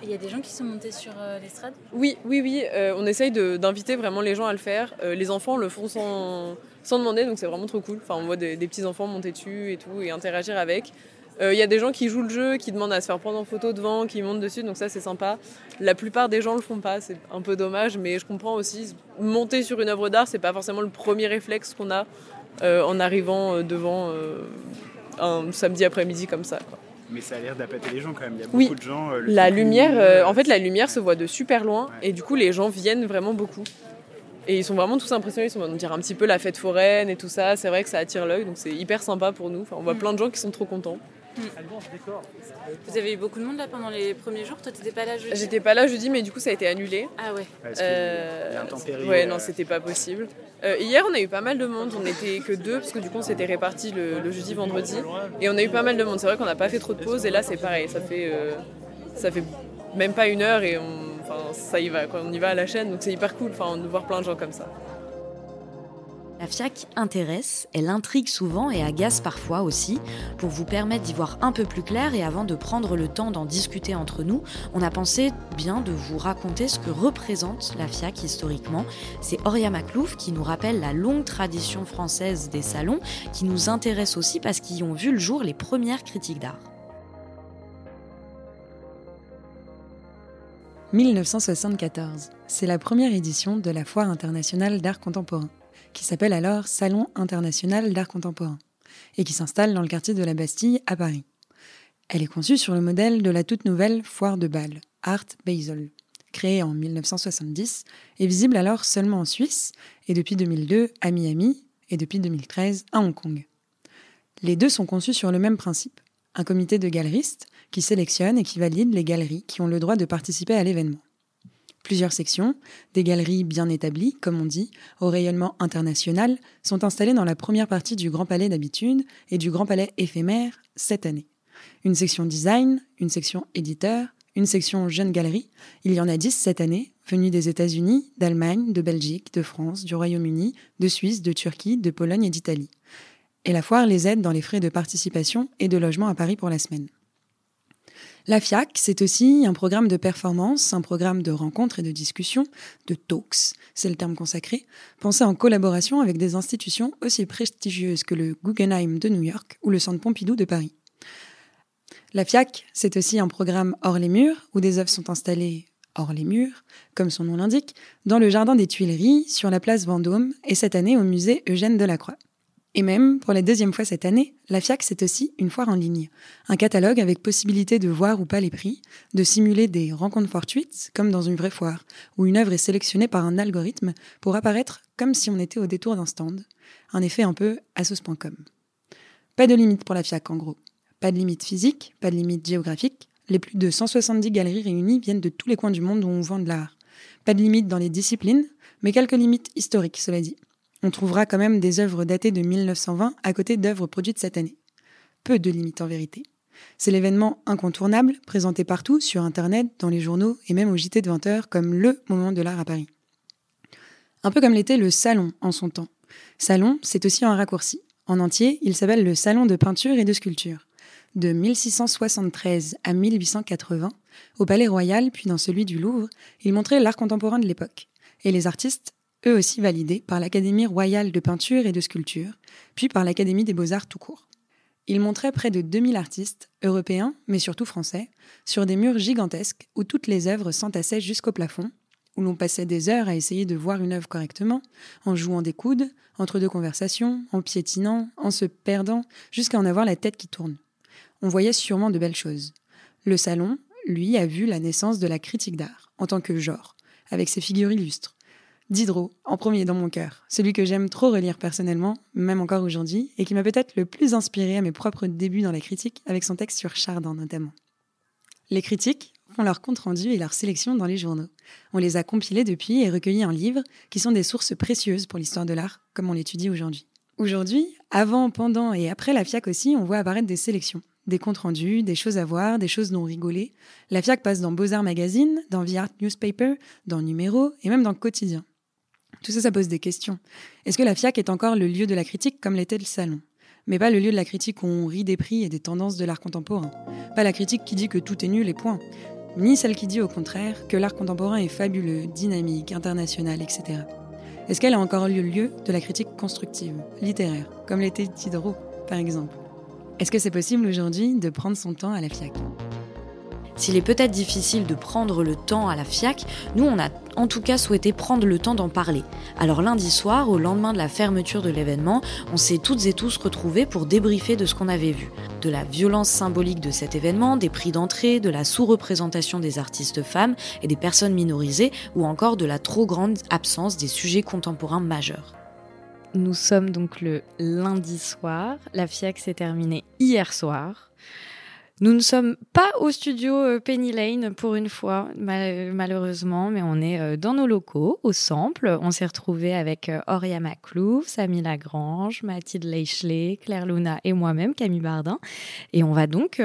G: Il y a des gens qui sont montés sur l'estrade?
F: Oui, oui, oui. On essaye d'inviter vraiment les gens à le faire. Les enfants le font sans, sans demander, donc c'est vraiment trop cool. Enfin, on voit des, des petits enfants monter dessus et tout et interagir avec. Il y a des gens qui jouent le jeu, qui demandent à se faire prendre en photo devant, qui montent dessus, donc ça c'est sympa. La plupart des gens le font pas, c'est un peu dommage, mais je comprends aussi. Monter sur une œuvre d'art, c'est pas forcément le premier réflexe qu'on a en arrivant devant un samedi après-midi comme ça. Quoi.
B: Mais ça a l'air d'appâter les gens quand même. Il y a beaucoup
F: oui.
B: de gens. Euh,
F: la lumière, euh, en fait, la lumière se voit de super loin ouais. et du coup, les gens viennent vraiment beaucoup. Et ils sont vraiment tous impressionnés. Ils sont, on dirait un petit peu la fête foraine et tout ça. C'est vrai que ça attire l'œil, donc c'est hyper sympa pour nous. Enfin, on voit
G: Mm.
F: plein de gens qui sont trop contents.
G: Vous avez eu beaucoup de monde là pendant les premiers jours? Toi, t'étais pas là jeudi?
F: J'étais pas là jeudi, mais du coup, ça a été annulé.
G: Ah ouais.
B: Que
F: Euh,
B: il y a intempéries,
F: ouais,
B: euh,
F: non, c'était pas possible. Euh, hier, on a eu pas mal de monde. On n'était que deux, parce que du coup, on s'était répartis le, le jeudi, vendredi. Et on a eu pas mal de monde. C'est vrai qu'on n'a pas fait trop de pauses. Et là, c'est pareil. Ça fait, euh, ça fait même pas une heure et on, enfin, ça y va. Quoi. On y va à la chaîne. Donc c'est hyper cool enfin, de voir plein de gens comme ça.
D: La FIAC intéresse, elle intrigue souvent et agace parfois aussi. Pour vous permettre d'y voir un peu plus clair et avant de prendre le temps d'en discuter entre nous, on a pensé bien de vous raconter ce que représente la FIAC historiquement. C'est Auria Maclouf qui nous rappelle la longue tradition française des salons, qui nous intéresse aussi parce qu'ils ont vu le jour les premières critiques d'art.
J: 1974, c'est la première édition de la Foire internationale d'art contemporain qui s'appelle alors Salon international d'art contemporain, et qui s'installe dans le quartier de la Bastille à Paris. Elle est conçue sur le modèle de la toute nouvelle foire de Bâle, Art Basel, créée en 1970 et visible alors seulement en Suisse, et depuis 2002 à Miami, et depuis 2013 à Hong Kong. Les deux sont conçus sur le même principe, un comité de galeristes qui sélectionne et qui valide les galeries qui ont le droit de participer à l'événement plusieurs sections, des galeries bien établies, comme on dit, au rayonnement international, sont installées dans la première partie du Grand Palais d'habitude et du Grand Palais éphémère cette année. Une section design, une section éditeur, une section jeune galerie. Il y en a dix cette année, venues des États-Unis, d'Allemagne, de Belgique, de France, du Royaume-Uni, de Suisse, de Turquie, de Pologne et d'Italie. Et la foire les aide dans les frais de participation et de logement à Paris pour la semaine. La FIAC, c'est aussi un programme de performance, un programme de rencontres et de discussions, de talks, c'est le terme consacré, pensé en collaboration avec des institutions aussi prestigieuses que le Guggenheim de New York ou le Centre Pompidou de Paris. La FIAC, c'est aussi un programme hors les murs, où des œuvres sont installées hors les murs, comme son nom l'indique, dans le jardin des Tuileries, sur la place Vendôme, et cette année au musée Eugène Delacroix. Et même, pour la deuxième fois cette année, la FIAC, c'est aussi une foire en ligne. Un catalogue avec possibilité de voir ou pas les prix, de simuler des rencontres fortuites, comme dans une vraie foire, où une œuvre est sélectionnée par un algorithme pour apparaître comme si on était au détour d'un stand. Un effet un peu Asos.com. Pas de limite pour la FIAC, en gros. Pas de limite physique, pas de limite géographique. Les plus de 170 galeries réunies viennent de tous les coins du monde où on vend de l'art. Pas de limite dans les disciplines, mais quelques limites historiques, cela dit. On trouvera quand même des œuvres datées de 1920 à côté d'œuvres produites cette année. Peu de limites en vérité. C'est l'événement incontournable, présenté partout, sur Internet, dans les journaux et même au JT de 20h comme le moment de l'art à Paris. Un peu comme l'était le salon en son temps. Salon, c'est aussi un raccourci. En entier, il s'appelle le Salon de peinture et de sculpture. De 1673 à 1880, au Palais Royal puis dans celui du Louvre, il montrait l'art contemporain de l'époque. Et les artistes eux aussi validés par l'Académie royale de peinture et de sculpture, puis par l'Académie des beaux-arts tout court. Il montrait près de 2000 artistes, européens, mais surtout français, sur des murs gigantesques où toutes les œuvres s'entassaient jusqu'au plafond, où l'on passait des heures à essayer de voir une œuvre correctement, en jouant des coudes, entre deux conversations, en piétinant, en se perdant, jusqu'à en avoir la tête qui tourne. On voyait sûrement de belles choses. Le salon, lui, a vu la naissance de la critique d'art, en tant que genre, avec ses figures illustres, Diderot, en premier dans mon cœur, celui que j'aime trop relire personnellement, même encore aujourd'hui, et qui m'a peut-être le plus inspiré à mes propres débuts dans la critique, avec son texte sur Chardin notamment. Les critiques, font leur compte rendu et leur sélection dans les journaux. On les a compilés depuis et recueillis en livres qui sont des sources précieuses pour l'histoire de l'art, comme on l'étudie aujourd'hui. Aujourd'hui, avant, pendant et après la FIAC aussi, on voit apparaître des sélections, des comptes rendus, des choses à voir, des choses non rigolées. La FIAC passe dans Beaux-Arts Magazine, dans The Art Newspaper, dans Numéro et même dans Quotidien. Tout ça, ça pose des questions. Est-ce que la FIAC est encore le lieu de la critique comme l'était le salon? Mais pas le lieu de la critique où on rit des prix et des tendances de l'art contemporain. Pas la critique qui dit que tout est nul et point. Ni celle qui dit au contraire que l'art contemporain est fabuleux, dynamique, international, etc. Est-ce qu'elle a encore le lieu de la critique constructive, littéraire, comme l'était Diderot, par exemple? Est-ce que c'est possible aujourd'hui de prendre son temps à la FIAC
D: s'il est peut-être difficile de prendre le temps à la FIAC, nous on a en tout cas souhaité prendre le temps d'en parler. Alors lundi soir, au lendemain de la fermeture de l'événement, on s'est toutes et tous retrouvés pour débriefer de ce qu'on avait vu. De la violence symbolique de cet événement, des prix d'entrée, de la sous-représentation des artistes femmes et des personnes minorisées, ou encore de la trop grande absence des sujets contemporains majeurs.
A: Nous sommes donc le lundi soir, la FIAC s'est terminée hier soir. Nous ne sommes pas au studio euh, Penny Lane pour une fois, malheureusement, mais on est euh, dans nos locaux, au Sample. On s'est retrouvés avec euh, Auria Maclouf, Samy Lagrange, Mathilde Leichley, Claire Luna et moi-même, Camille Bardin. Et on va donc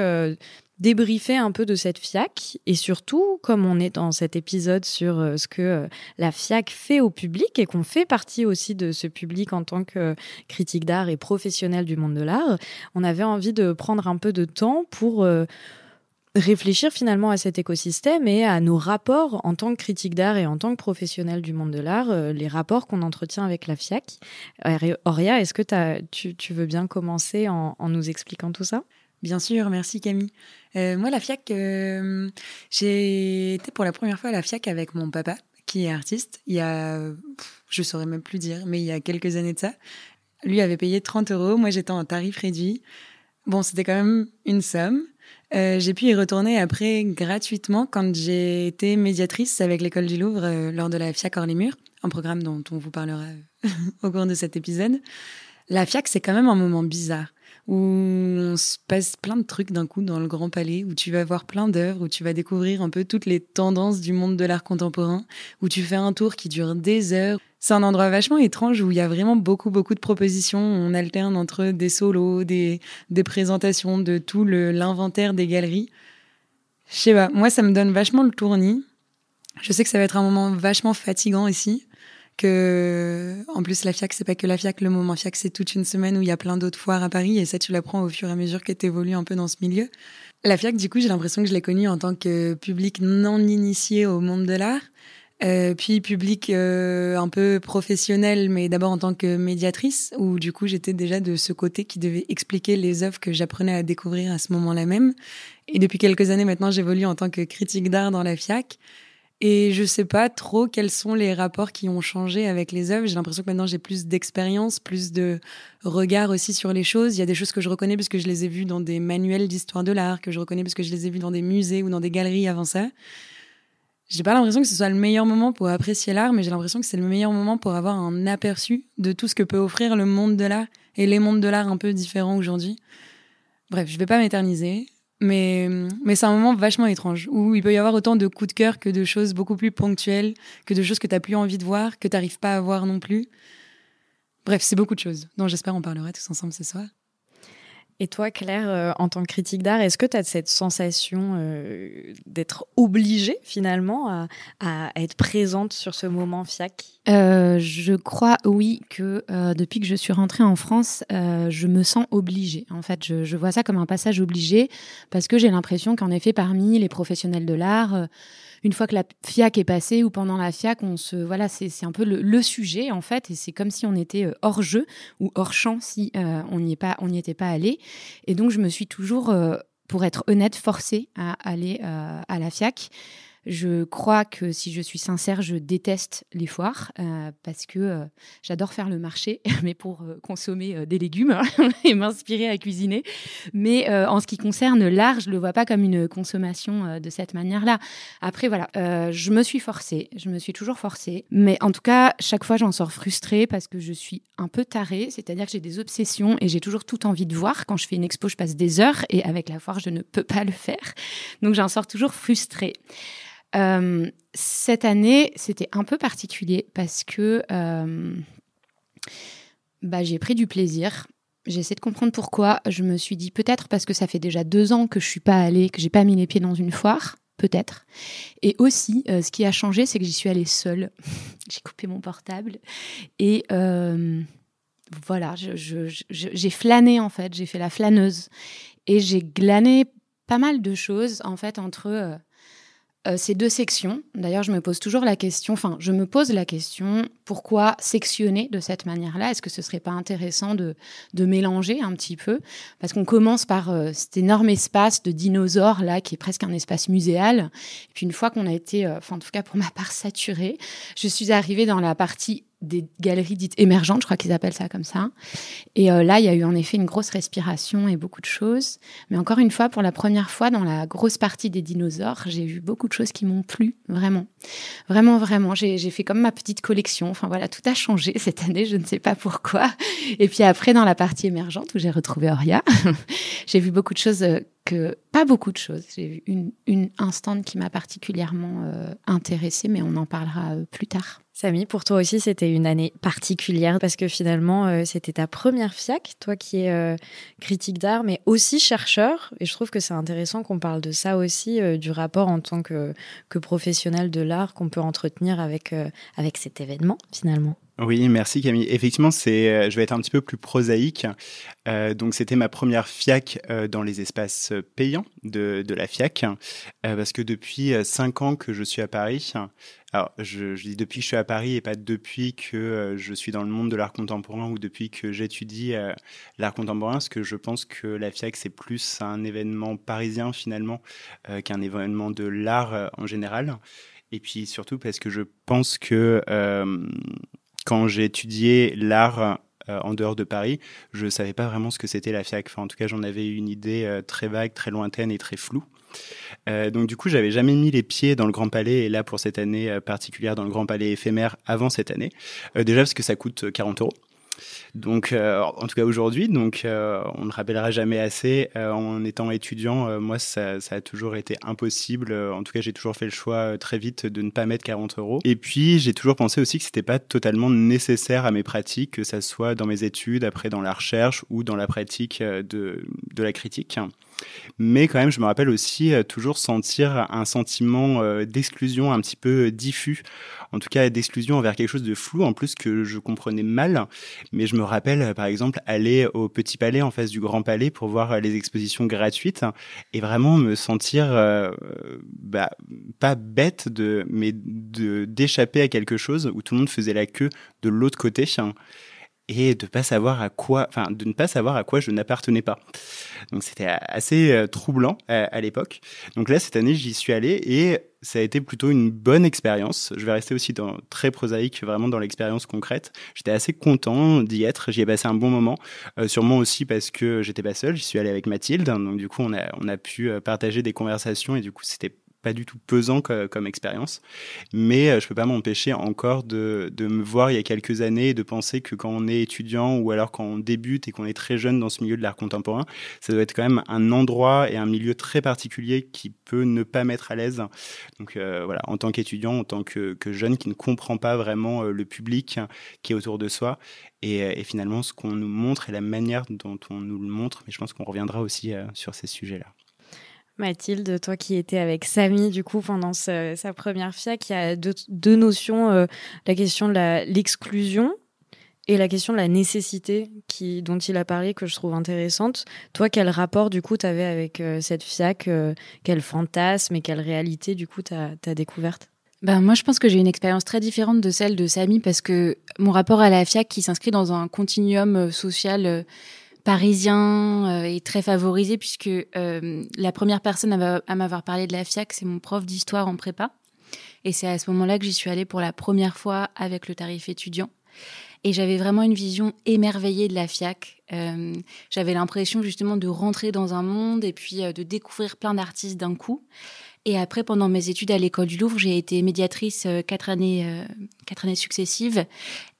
A: débriefer un peu de cette FIAC et surtout, comme on est dans cet épisode sur euh, ce que euh, la FIAC fait au public et qu'on fait partie aussi de ce public en tant que critique d'art et professionnel du monde de l'art, on avait envie de prendre un peu de temps pour euh, réfléchir finalement à cet écosystème et à nos rapports en tant que critique d'art et en tant que professionnel du monde de l'art, les rapports qu'on entretient avec la FIAC. Auria, est-ce que tu, veux bien commencer en nous expliquant tout ça?
J: Bien sûr, merci Camille. Euh, moi, la FIAC, euh, j'ai été pour la première fois à la FIAC avec mon papa, qui est artiste, il y a, je saurais même plus dire, mais il y a quelques années de ça. Lui avait payé 30 euros, moi j'étais en tarif réduit. Bon, c'était quand même une somme. Euh, j'ai pu y retourner après gratuitement quand j'ai été médiatrice avec l'école du Louvre lors de la FIAC hors les murs, un programme dont on vous parlera au cours de cet épisode. La FIAC, c'est quand même un moment bizarre où on se passe plein de trucs d'un coup dans le Grand Palais, où tu vas voir plein d'œuvres, où tu vas découvrir un peu toutes les tendances du monde de l'art contemporain, où tu fais un tour qui dure des heures. C'est un endroit vachement étrange où il y a vraiment beaucoup, beaucoup de propositions. On alterne entre des solos, des, des présentations, de tout l'inventaire des galeries. Je sais pas, moi ça me donne vachement le tournis. Je sais que ça va être un moment vachement fatigant ici que en plus la FIAC c'est pas que la FIAC le moment FIAC c'est toute une semaine où il y a plein d'autres foires à Paris et ça tu l'apprends au fur et à mesure que tu évolues un peu dans ce milieu. La FIAC du coup j'ai l'impression que je l'ai connue en tant que public non initié au monde de l'art, euh, puis public euh, un peu professionnel mais d'abord en tant que médiatrice où du coup j'étais déjà de ce côté qui devait expliquer les œuvres que j'apprenais à découvrir à ce moment-là même. Et depuis quelques années maintenant j'évolue en tant que critique d'art dans la FIAC. Et je sais pas trop quels sont les rapports qui ont changé avec les œuvres. J'ai l'impression que maintenant j'ai plus d'expérience, plus de regard aussi sur les choses. Il y a des choses que je reconnais parce que je les ai vues dans des manuels d'histoire de l'art, que je reconnais parce que je les ai vues dans des musées ou dans des galeries avant ça. J'ai pas l'impression que ce soit le meilleur moment pour apprécier l'art, mais j'ai l'impression que c'est le meilleur moment pour avoir un aperçu de tout ce que peut offrir le monde de l'art et les mondes de l'art un peu différents aujourd'hui. Bref, je vais pas m'éterniser. Mais, mais c'est un moment vachement étrange où il peut y avoir autant de coups de cœur que de choses beaucoup plus ponctuelles, que de choses que tu n'as plus envie de voir, que tu n'arrives pas à voir non plus. Bref, c'est beaucoup de choses dont j'espère on parlera tous ensemble ce soir.
A: Et toi, Claire, euh, en tant que critique d'art, est-ce que tu as cette sensation euh, d'être obligée finalement à, être présente sur ce moment FIAC?
K: Euh, Je crois, oui, que depuis que je suis rentrée en France, je me sens obligée. En fait, je, je, vois ça comme un passage obligé parce que j'ai l'impression qu'en effet, parmi les professionnels de l'art, une fois que la FIAC est passée ou pendant la FIAC, on se voilà, c'est un peu le, sujet en fait, et c'est comme si on était euh, hors jeu ou hors champ si euh, on n'y pas, on n'y était pas allé. Et donc je me suis toujours, euh, pour être honnête, forcée à aller à la FIAC. Je crois que si je suis sincère, je déteste les foires euh, parce que euh, j'adore faire le marché, mais pour euh, consommer des légumes et m'inspirer à cuisiner. Mais en ce qui concerne l'art, je le vois pas comme une consommation de cette manière-là. Après, voilà, je me suis forcée, je me suis toujours forcée, mais en tout cas, chaque fois, j'en sors frustrée parce que je suis un peu tarée, c'est-à-dire que j'ai des obsessions et j'ai toujours tout envie de voir. Quand je fais une expo, je passe des heures et avec la foire, je ne peux pas le faire. Donc, j'en sors toujours frustrée. Euh, cette année, c'était un peu particulier parce que euh, bah, j'ai pris du plaisir. J'ai essayé de comprendre pourquoi. Je me suis dit peut-être parce que ça fait déjà deux ans que je suis pas allée, que j'ai pas mis les pieds dans une foire, peut-être. Et aussi, euh, ce qui a changé, c'est que j'y suis allée seule. j'ai coupé mon portable et voilà, j'ai flâné en fait. J'ai fait la flâneuse et j'ai glané pas mal de choses en fait entre euh, ces deux sections. D'ailleurs, je me pose toujours la question, enfin, je me pose la question, pourquoi sectionner de cette manière-là? Est-ce que ce serait pas intéressant de, de mélanger un petit peu? Parce qu'on commence par euh, cet énorme espace de dinosaures, là, qui est presque un espace muséal. Et puis, une fois qu'on a été, euh, enfin, en tout cas pour ma part, saturée, je suis arrivée dans la partie des galeries dites émergentes, je crois qu'ils appellent ça comme ça. Et euh, là, il y a eu en effet une grosse respiration et beaucoup de choses. Mais encore une fois, pour la première fois dans la grosse partie des dinosaures, j'ai vu beaucoup de choses qui m'ont plu, vraiment. Vraiment, vraiment. J'ai fait comme ma petite collection. Enfin voilà, tout a changé cette année, je ne sais pas pourquoi. Et puis après, dans la partie émergente, où j'ai retrouvé Oria, j'ai vu beaucoup de choses euh, que pas beaucoup de choses. J'ai vu une, une instant qui m'a particulièrement euh, intéressée, mais on en parlera euh, plus tard.
A: Samy, pour toi aussi, c'était une année particulière parce que finalement, euh, c'était ta première FIAC, toi qui es critique d'art, mais aussi chercheur. Et je trouve que c'est intéressant qu'on parle de ça aussi, du rapport en tant que, que professionnel de l'art qu'on peut entretenir avec, avec cet événement finalement.
B: Oui, merci Camille. Effectivement, c'est, euh, je vais être un petit peu plus prosaïque. Euh, donc, c'était ma première FIAC euh, dans les espaces payants de, de la FIAC, parce que depuis cinq ans que je suis à Paris, alors je, je, dis depuis que je suis à Paris et pas depuis que je suis dans le monde de l'art contemporain ou depuis que j'étudie l'art contemporain, parce que je pense que la FIAC c'est plus un événement parisien finalement qu'un événement de l'art en général. Et puis surtout parce que je pense que quand j'ai étudié l'art euh, en dehors de Paris, je ne savais pas vraiment ce que c'était la FIAC. En tout cas, j'en avais une idée euh, très vague, très lointaine et très floue. Euh, donc du coup, j'avais jamais mis les pieds dans le Grand Palais et là pour cette année particulière dans le Grand Palais éphémère avant cette année. déjà parce que ça coûte 40 euros. Donc, euh, en tout cas aujourd'hui, donc euh, on ne rappellera jamais assez. Euh, en étant étudiant, moi, ça, a toujours été impossible. en tout cas, j'ai toujours fait le choix très vite de ne pas mettre 40 euros. Et puis, j'ai toujours pensé aussi que c'était pas totalement nécessaire à mes pratiques, que ça soit dans mes études, après dans la recherche ou dans la pratique de la critique. Mais quand même, je me rappelle aussi toujours sentir un sentiment d'exclusion un petit peu diffus, en tout cas d'exclusion envers quelque chose de flou, en plus que je comprenais mal. Mais je me rappelle, par exemple, aller au Petit Palais en face du Grand Palais pour voir les expositions gratuites et vraiment me sentir euh, bah, pas bête mais d'échapper à quelque chose où tout le monde faisait la queue de l'autre côté et de pas savoir à quoi, enfin de ne pas savoir à quoi je n'appartenais pas. Donc c'était assez euh, troublant à, à l'époque. Donc là cette année j'y suis allé et ça a été plutôt une bonne expérience. Je vais rester aussi dans très prosaïque, vraiment dans l'expérience concrète. J'étais assez content d'y être. J'y ai passé un bon moment, euh, sûrement aussi parce que j'étais pas seul. J'y suis allé avec Mathilde, donc du coup on a on a pu euh, partager des conversations et du coup c'était pas du tout pesant comme, expérience. Mais euh, je peux pas m'empêcher encore de, de, me voir il y a quelques années et de penser que quand on est étudiant ou alors quand on débute et qu'on est très jeune dans ce milieu de l'art contemporain, ça doit être quand même un endroit et un milieu très particulier qui peut ne pas mettre à l'aise. Donc euh, voilà, en tant qu'étudiant, en tant que, jeune qui ne comprend pas vraiment euh, le public qui est autour de soi et, et finalement ce qu'on nous montre et la manière dont on nous le montre. Mais je pense qu'on reviendra aussi sur ces sujets-là.
A: Mathilde, toi qui étais avec Samy du coup pendant sa, première FIAC, il y a deux, notions, euh, la question de l'exclusion et la question de la nécessité qui, dont il a parlé que je trouve intéressante. Toi, quel rapport du coup tu avais avec euh, cette FIAC euh, Quel fantasme et quelle réalité du coup tu as, découverte?
K: Ben, moi, je pense que j'ai une expérience très différente de celle de Samy parce que mon rapport à la FIAC qui s'inscrit dans un continuum social
E: parisien et très favorisé puisque la première personne à m'avoir parlé de la FIAC, c'est mon prof d'histoire en prépa. Et c'est à ce moment-là que j'y suis allée pour la première fois avec le tarif étudiant. Et j'avais vraiment une vision émerveillée de la FIAC. Euh, j'avais l'impression justement de rentrer dans un monde et puis euh, de découvrir plein d'artistes d'un coup. Et après, pendant mes études à l'école du Louvre, j'ai été médiatrice euh, quatre années, quatre années successives.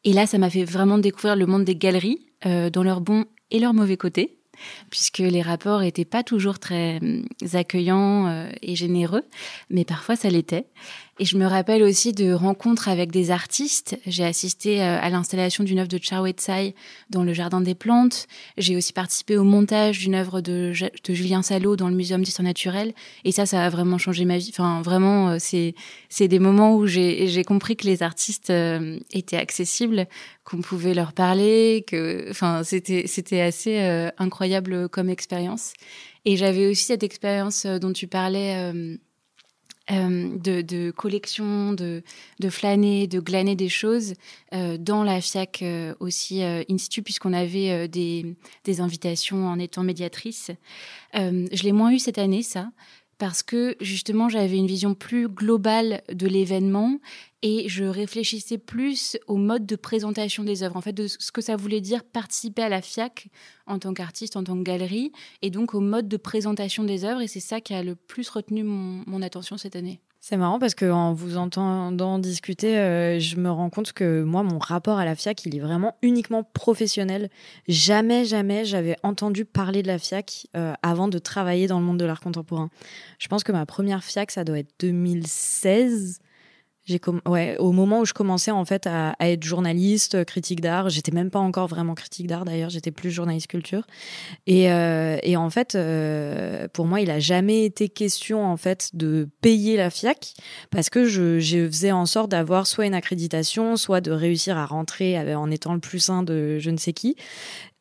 E: Et là, ça m'a fait vraiment découvrir le monde des galeries, dans leurs bons et leurs mauvais côtés puisque les rapports n'étaient pas toujours très accueillants et généreux, mais parfois ça l'était. Et je me rappelle aussi de rencontres avec des artistes. J'ai assisté euh, à l'installation d'une œuvre de Chao Tsai dans le Jardin des Plantes. J'ai aussi participé au montage d'une œuvre de, Julien Salot dans le Muséum d'histoire naturelle. Et ça, ça a vraiment changé ma vie. Enfin, vraiment, euh, c'est des moments où j'ai compris que les artistes euh, étaient accessibles, qu'on pouvait leur parler, que, enfin, c'était assez incroyable comme expérience. Et j'avais aussi cette expérience dont tu parlais de, de, collection, de, de, flâner, de glaner des choses euh, dans la FIAC euh, aussi in situ, puisqu'on avait des, des, invitations en étant médiatrice. je l'ai moins eu cette année, ça parce que justement j'avais une vision plus globale de l'événement et je réfléchissais plus au mode de présentation des œuvres, en fait, de ce que ça voulait dire participer à la FIAC en tant qu'artiste, en tant que galerie, et donc au mode de présentation des œuvres, et c'est ça qui a le plus retenu mon attention cette année.
A: C'est marrant parce que en vous entendant discuter, euh, je me rends compte que moi, mon rapport à la FIAC, il est vraiment uniquement professionnel. Jamais, jamais, j'avais entendu parler de la FIAC euh, avant de travailler dans le monde de l'art contemporain. Je pense que ma première FIAC, ça doit être 2016 ouais, au moment où je commençais en fait à, être journaliste, euh, critique d'art, j'étais même pas encore vraiment critique d'art d'ailleurs, j'étais plus journaliste culture. Et, euh, et en fait, euh, pour moi, il a jamais été question en fait de payer la FIAC parce que je, je faisais en sorte d'avoir soit une accréditation, soit de réussir à rentrer en étant le plus sain de je ne sais qui.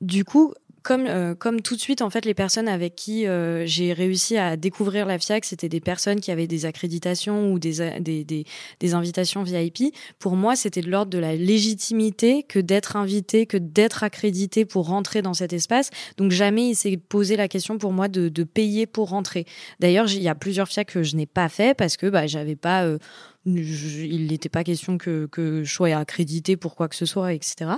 A: Du coup, comme, euh, comme tout de suite, en fait, les personnes avec qui euh, j'ai réussi à découvrir la FIAC, c'était des personnes qui avaient des accréditations ou des, des, des, des invitations VIP. Pour moi, c'était de l'ordre de la légitimité que d'être invité, que d'être accrédité pour rentrer dans cet espace. Donc jamais il s'est posé la question pour moi de, de payer pour rentrer. D'ailleurs, il y a plusieurs FIAC que je n'ai pas fait parce que bah, j'avais pas... Euh, il n'était pas question que, que je sois accrédité pour quoi que ce soit, etc.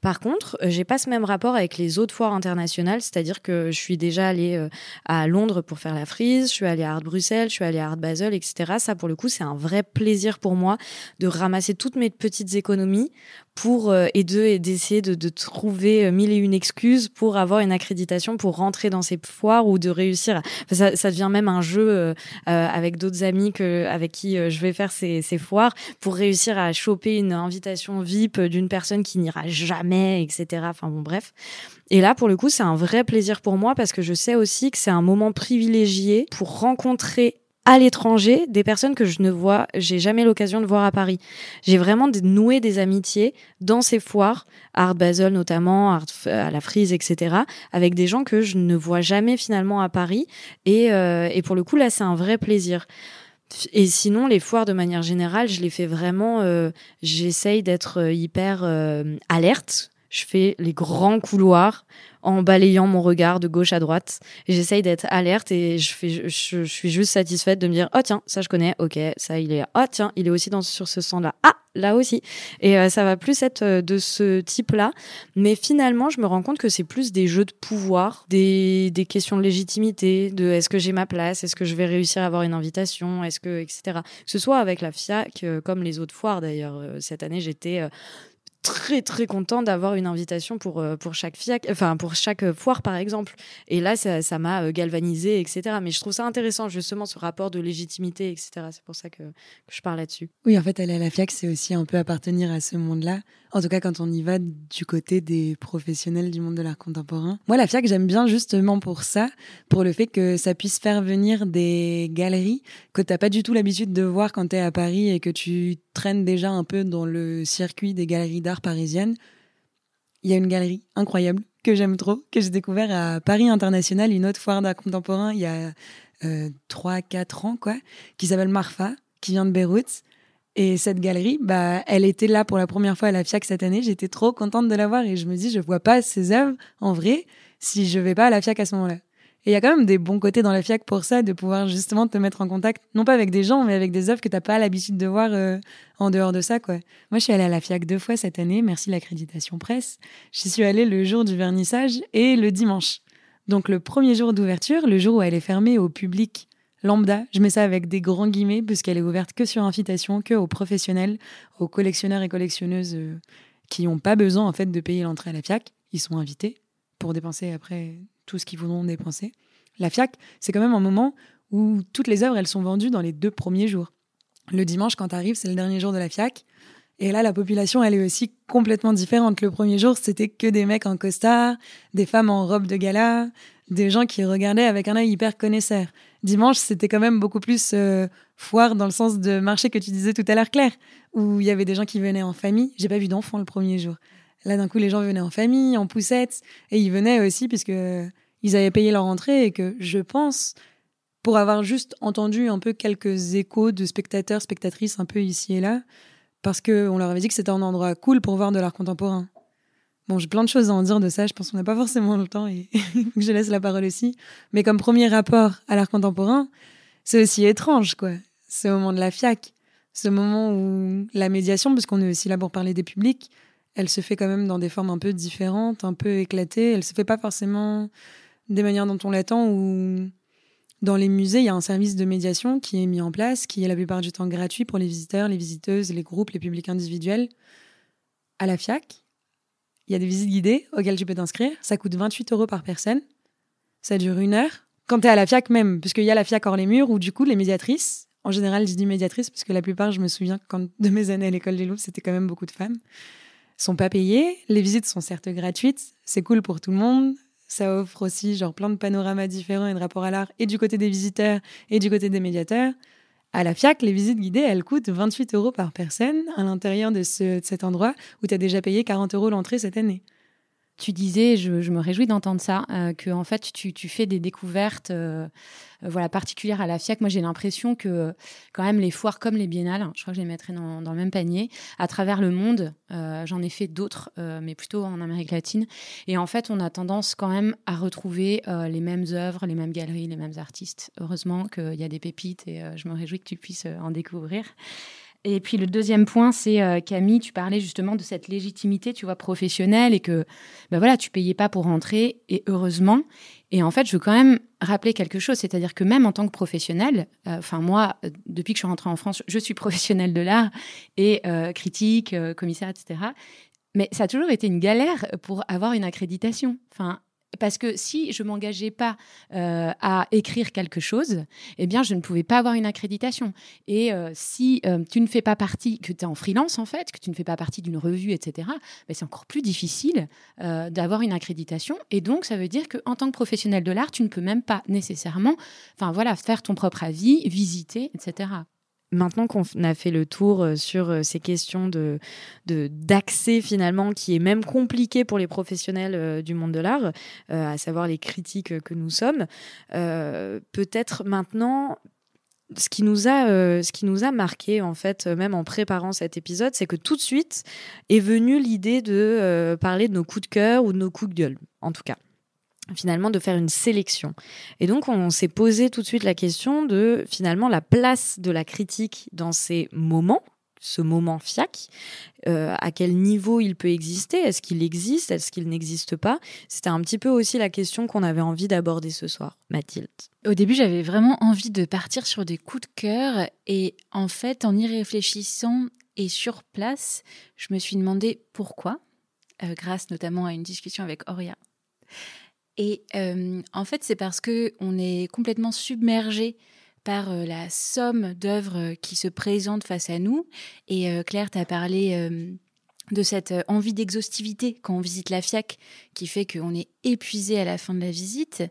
A: Par contre, euh, j'ai pas ce même rapport avec les autres foires internationales, c'est-à-dire que je suis déjà allée euh, à Londres pour faire la frise, je suis allée à Art Bruxelles, je suis allée à Art Basel, etc. Ça, pour le coup, c'est un vrai plaisir pour moi de ramasser toutes mes petites économies pour euh, et et d'essayer de, de, trouver mille et une excuses pour avoir une accréditation pour rentrer dans ces foires ou de réussir. ça, ça devient même un jeu avec d'autres amis que avec qui je vais faire ces ces, foires pour réussir à choper une invitation VIP d'une personne qui n'ira jamais, etc. Enfin bon, bref. Et là, pour le coup, c'est un vrai plaisir pour moi parce que je sais aussi que c'est un moment privilégié pour rencontrer à l'étranger des personnes que je ne vois, j'ai jamais l'occasion de voir à Paris. J'ai vraiment noué des amitiés dans ces foires, Art Basel notamment, Art à la Frise, etc., avec des gens que je ne vois jamais finalement à Paris. Et, euh, et pour le coup, là, c'est un vrai plaisir. Et sinon, les foires de manière générale, je les fais vraiment. Euh, J'essaye d'être euh, hyper euh, alerte. Je fais les grands couloirs en balayant mon regard de gauche à droite. J'essaye d'être alerte et je, fais, je, suis juste satisfaite de me dire oh tiens ça je connais. Ok ça il est oh tiens il est aussi dans sur ce stand là ah là aussi. Et euh, ça va plus être euh, de ce type là mais finalement je me rends compte que c'est plus des jeux de pouvoir des, des questions de légitimité de est-ce que j'ai ma place est-ce que je vais réussir à avoir une invitation est-ce que etc que ce soit avec la FIAC euh, comme les autres foires d'ailleurs. Cette année j'étais très très content d'avoir une invitation pour euh, pour chaque FIAC, enfin pour chaque foire par exemple. Et là, ça, ça m'a euh, galvanisé, etc. Mais je trouve ça intéressant justement ce rapport de légitimité, etc. C'est pour ça que, que je parle là-dessus.
J: Oui, en fait, aller à la FIAC, c'est aussi un peu appartenir à ce monde-là. En tout cas, quand on y va du côté des professionnels du monde de l'art contemporain. Moi, la FIAC, j'aime bien justement pour ça, pour le fait que ça puisse faire venir des galeries que t'as pas du tout l'habitude de voir quand tu es à Paris et que tu traînes déjà un peu dans le circuit des galeries d'art parisiennes. Il y a une galerie incroyable que j'aime trop, que j'ai découvert à Paris International, une autre foire d'art contemporain il y a euh, 3-4 ans, quoi, qui s'appelle Marfa, qui vient de Beyrouth et cette galerie, bah, elle était là pour la première fois à la FIAC cette année. J'étais trop contente de la voir et je me dis, je vois pas ces œuvres en vrai. si je vais pas à la FIAC à ce moment-là. Et il y a quand même des bons côtés dans la FIAC pour ça, de pouvoir justement te mettre en contact, non pas avec des gens, mais avec des œuvres que tu n'as pas l'habitude de voir euh, en dehors de ça. Quoi. Moi, je suis allée à la FIAC deux fois cette année, merci l'accréditation presse. J'y suis allée le jour du vernissage et le dimanche. Donc le premier jour d'ouverture, le jour où elle est fermée au public lambda, je mets ça avec des grands guillemets, puisqu'elle est ouverte que sur invitation, que aux professionnels, aux collectionneurs et collectionneuses euh, qui n'ont pas besoin en fait de payer l'entrée à la FIAC. Ils sont invités pour dépenser après tout ce qu'ils voudront dépenser. La FIAC, c'est quand même un moment où toutes les œuvres, elles sont vendues dans les deux premiers jours. Le dimanche, quand tu c'est le dernier jour de la FIAC. Et là, la population, elle est aussi complètement différente. Le premier jour, c'était que des mecs en costard, des femmes en robe de gala, des gens qui regardaient avec un œil hyper connaisseur. Dimanche, c'était quand même beaucoup plus euh, foire dans le sens de marché que tu disais tout à l'heure, Claire, où il y avait des gens qui venaient en famille. J'ai pas vu d'enfants le premier jour. Là, d'un coup, les gens venaient en famille, en poussette, et ils venaient aussi puisque ils avaient payé leur entrée et que je pense, pour avoir juste entendu un peu quelques échos de spectateurs, spectatrices un peu ici et là, parce qu'on leur avait dit que c'était un endroit cool pour voir de l'art contemporain. J'ai plein de choses à en dire de ça, je pense qu'on n'a pas forcément le temps et que je laisse la parole aussi. Mais comme premier rapport à l'art contemporain, c'est aussi étrange, quoi. Ce moment de la FIAC, ce moment où la médiation, parce qu'on est aussi là pour parler des publics, elle se fait quand même dans des formes un peu différentes, un peu éclatées. Elle se fait pas forcément des manières dont on l'attend ou dans les musées, il y a un service de médiation qui est mis en place, qui est la plupart du temps gratuit pour les visiteurs, les visiteuses, les groupes, les publics individuels. À la FIAC, il y a des visites guidées auxquelles tu peux t'inscrire. Ça coûte 28 euros par personne. Ça dure une heure. Quand tu es à la FIAC même, puisqu'il y a la FIAC hors les murs, où du coup, les médiatrices, en général, je dis médiatrices, parce que la plupart, je me souviens, quand de mes années à l'école des Louvres, c'était quand même beaucoup de femmes, sont pas payées. Les visites sont certes gratuites. C'est cool pour tout le monde. Ça offre aussi genre plein de panoramas différents et de rapports à l'art, et du côté des visiteurs et du côté des médiateurs. À la FIAC, les visites guidées, elles coûtent 28 euros par personne à l'intérieur de, cet endroit où tu as déjà payé 40 euros l'entrée cette année.
K: Tu disais, je, me réjouis d'entendre ça, euh, que en fait tu, fais des découvertes euh, euh, voilà, particulières à la FIAC. Moi j'ai l'impression que quand même les foires comme les biennales, je crois que je les mettrais dans, le même panier, à travers le monde, j'en ai fait d'autres, mais plutôt en Amérique latine. Et en fait on a tendance quand même à retrouver les mêmes œuvres, les mêmes galeries, les mêmes artistes. Heureusement qu'il y a des pépites et je me réjouis que tu puisses en découvrir. Et puis le deuxième point, c'est euh, Camille, tu parlais justement de cette légitimité, tu vois, professionnelle et que, ben voilà, tu payais pas pour rentrer et heureusement. Et en fait, je veux quand même rappeler quelque chose, c'est-à-dire que même en tant que professionnel, euh, enfin moi, euh, depuis que je suis rentrée en France, je suis professionnelle de l'art et critique, commissaire, etc. Mais ça a toujours été une galère pour avoir une accréditation. Enfin, parce que si je m'engageais pas euh, à écrire quelque chose, eh bien, je ne pouvais pas avoir une accréditation. Et euh, si euh, tu ne fais pas partie, que tu es en freelance en fait, que tu ne fais pas partie d'une revue, etc., ben, c'est encore plus difficile d'avoir une accréditation. Et donc, ça veut dire qu'en tant que professionnel de l'art, tu ne peux même pas nécessairement, voilà, faire ton propre avis, visiter, etc
A: maintenant qu'on a fait le tour euh, sur euh, ces questions de d'accès finalement qui est même compliqué pour les professionnels euh, du monde de l'art, à savoir les critiques que nous sommes, peut-être maintenant ce qui nous a ce qui nous a marqué en fait même en préparant cet épisode c'est que tout de suite est venue l'idée de parler de nos coups de cœur ou de nos coups de gueule en tout cas finalement de faire une sélection. Et donc on s'est posé tout de suite la question de finalement la place de la critique dans ces moments, ce moment FIAC, euh, à quel niveau il peut exister, est-ce qu'il existe, est-ce qu'il n'existe pas? C'était un petit peu aussi la question qu'on avait envie d'aborder ce soir, Mathilde.
K: Au début, j'avais vraiment envie de partir sur des coups de cœur et en fait, en y réfléchissant et sur place, je me suis demandé pourquoi, euh, grâce notamment à une discussion avec Auria. Et euh, en fait, c'est parce que on est complètement submergé par euh, la somme d'œuvres qui se présentent face à nous. Et euh, Claire, tu as parlé de cette envie d'exhaustivité quand on visite la FIAC, qui fait qu'on est épuisé à la fin de la visite.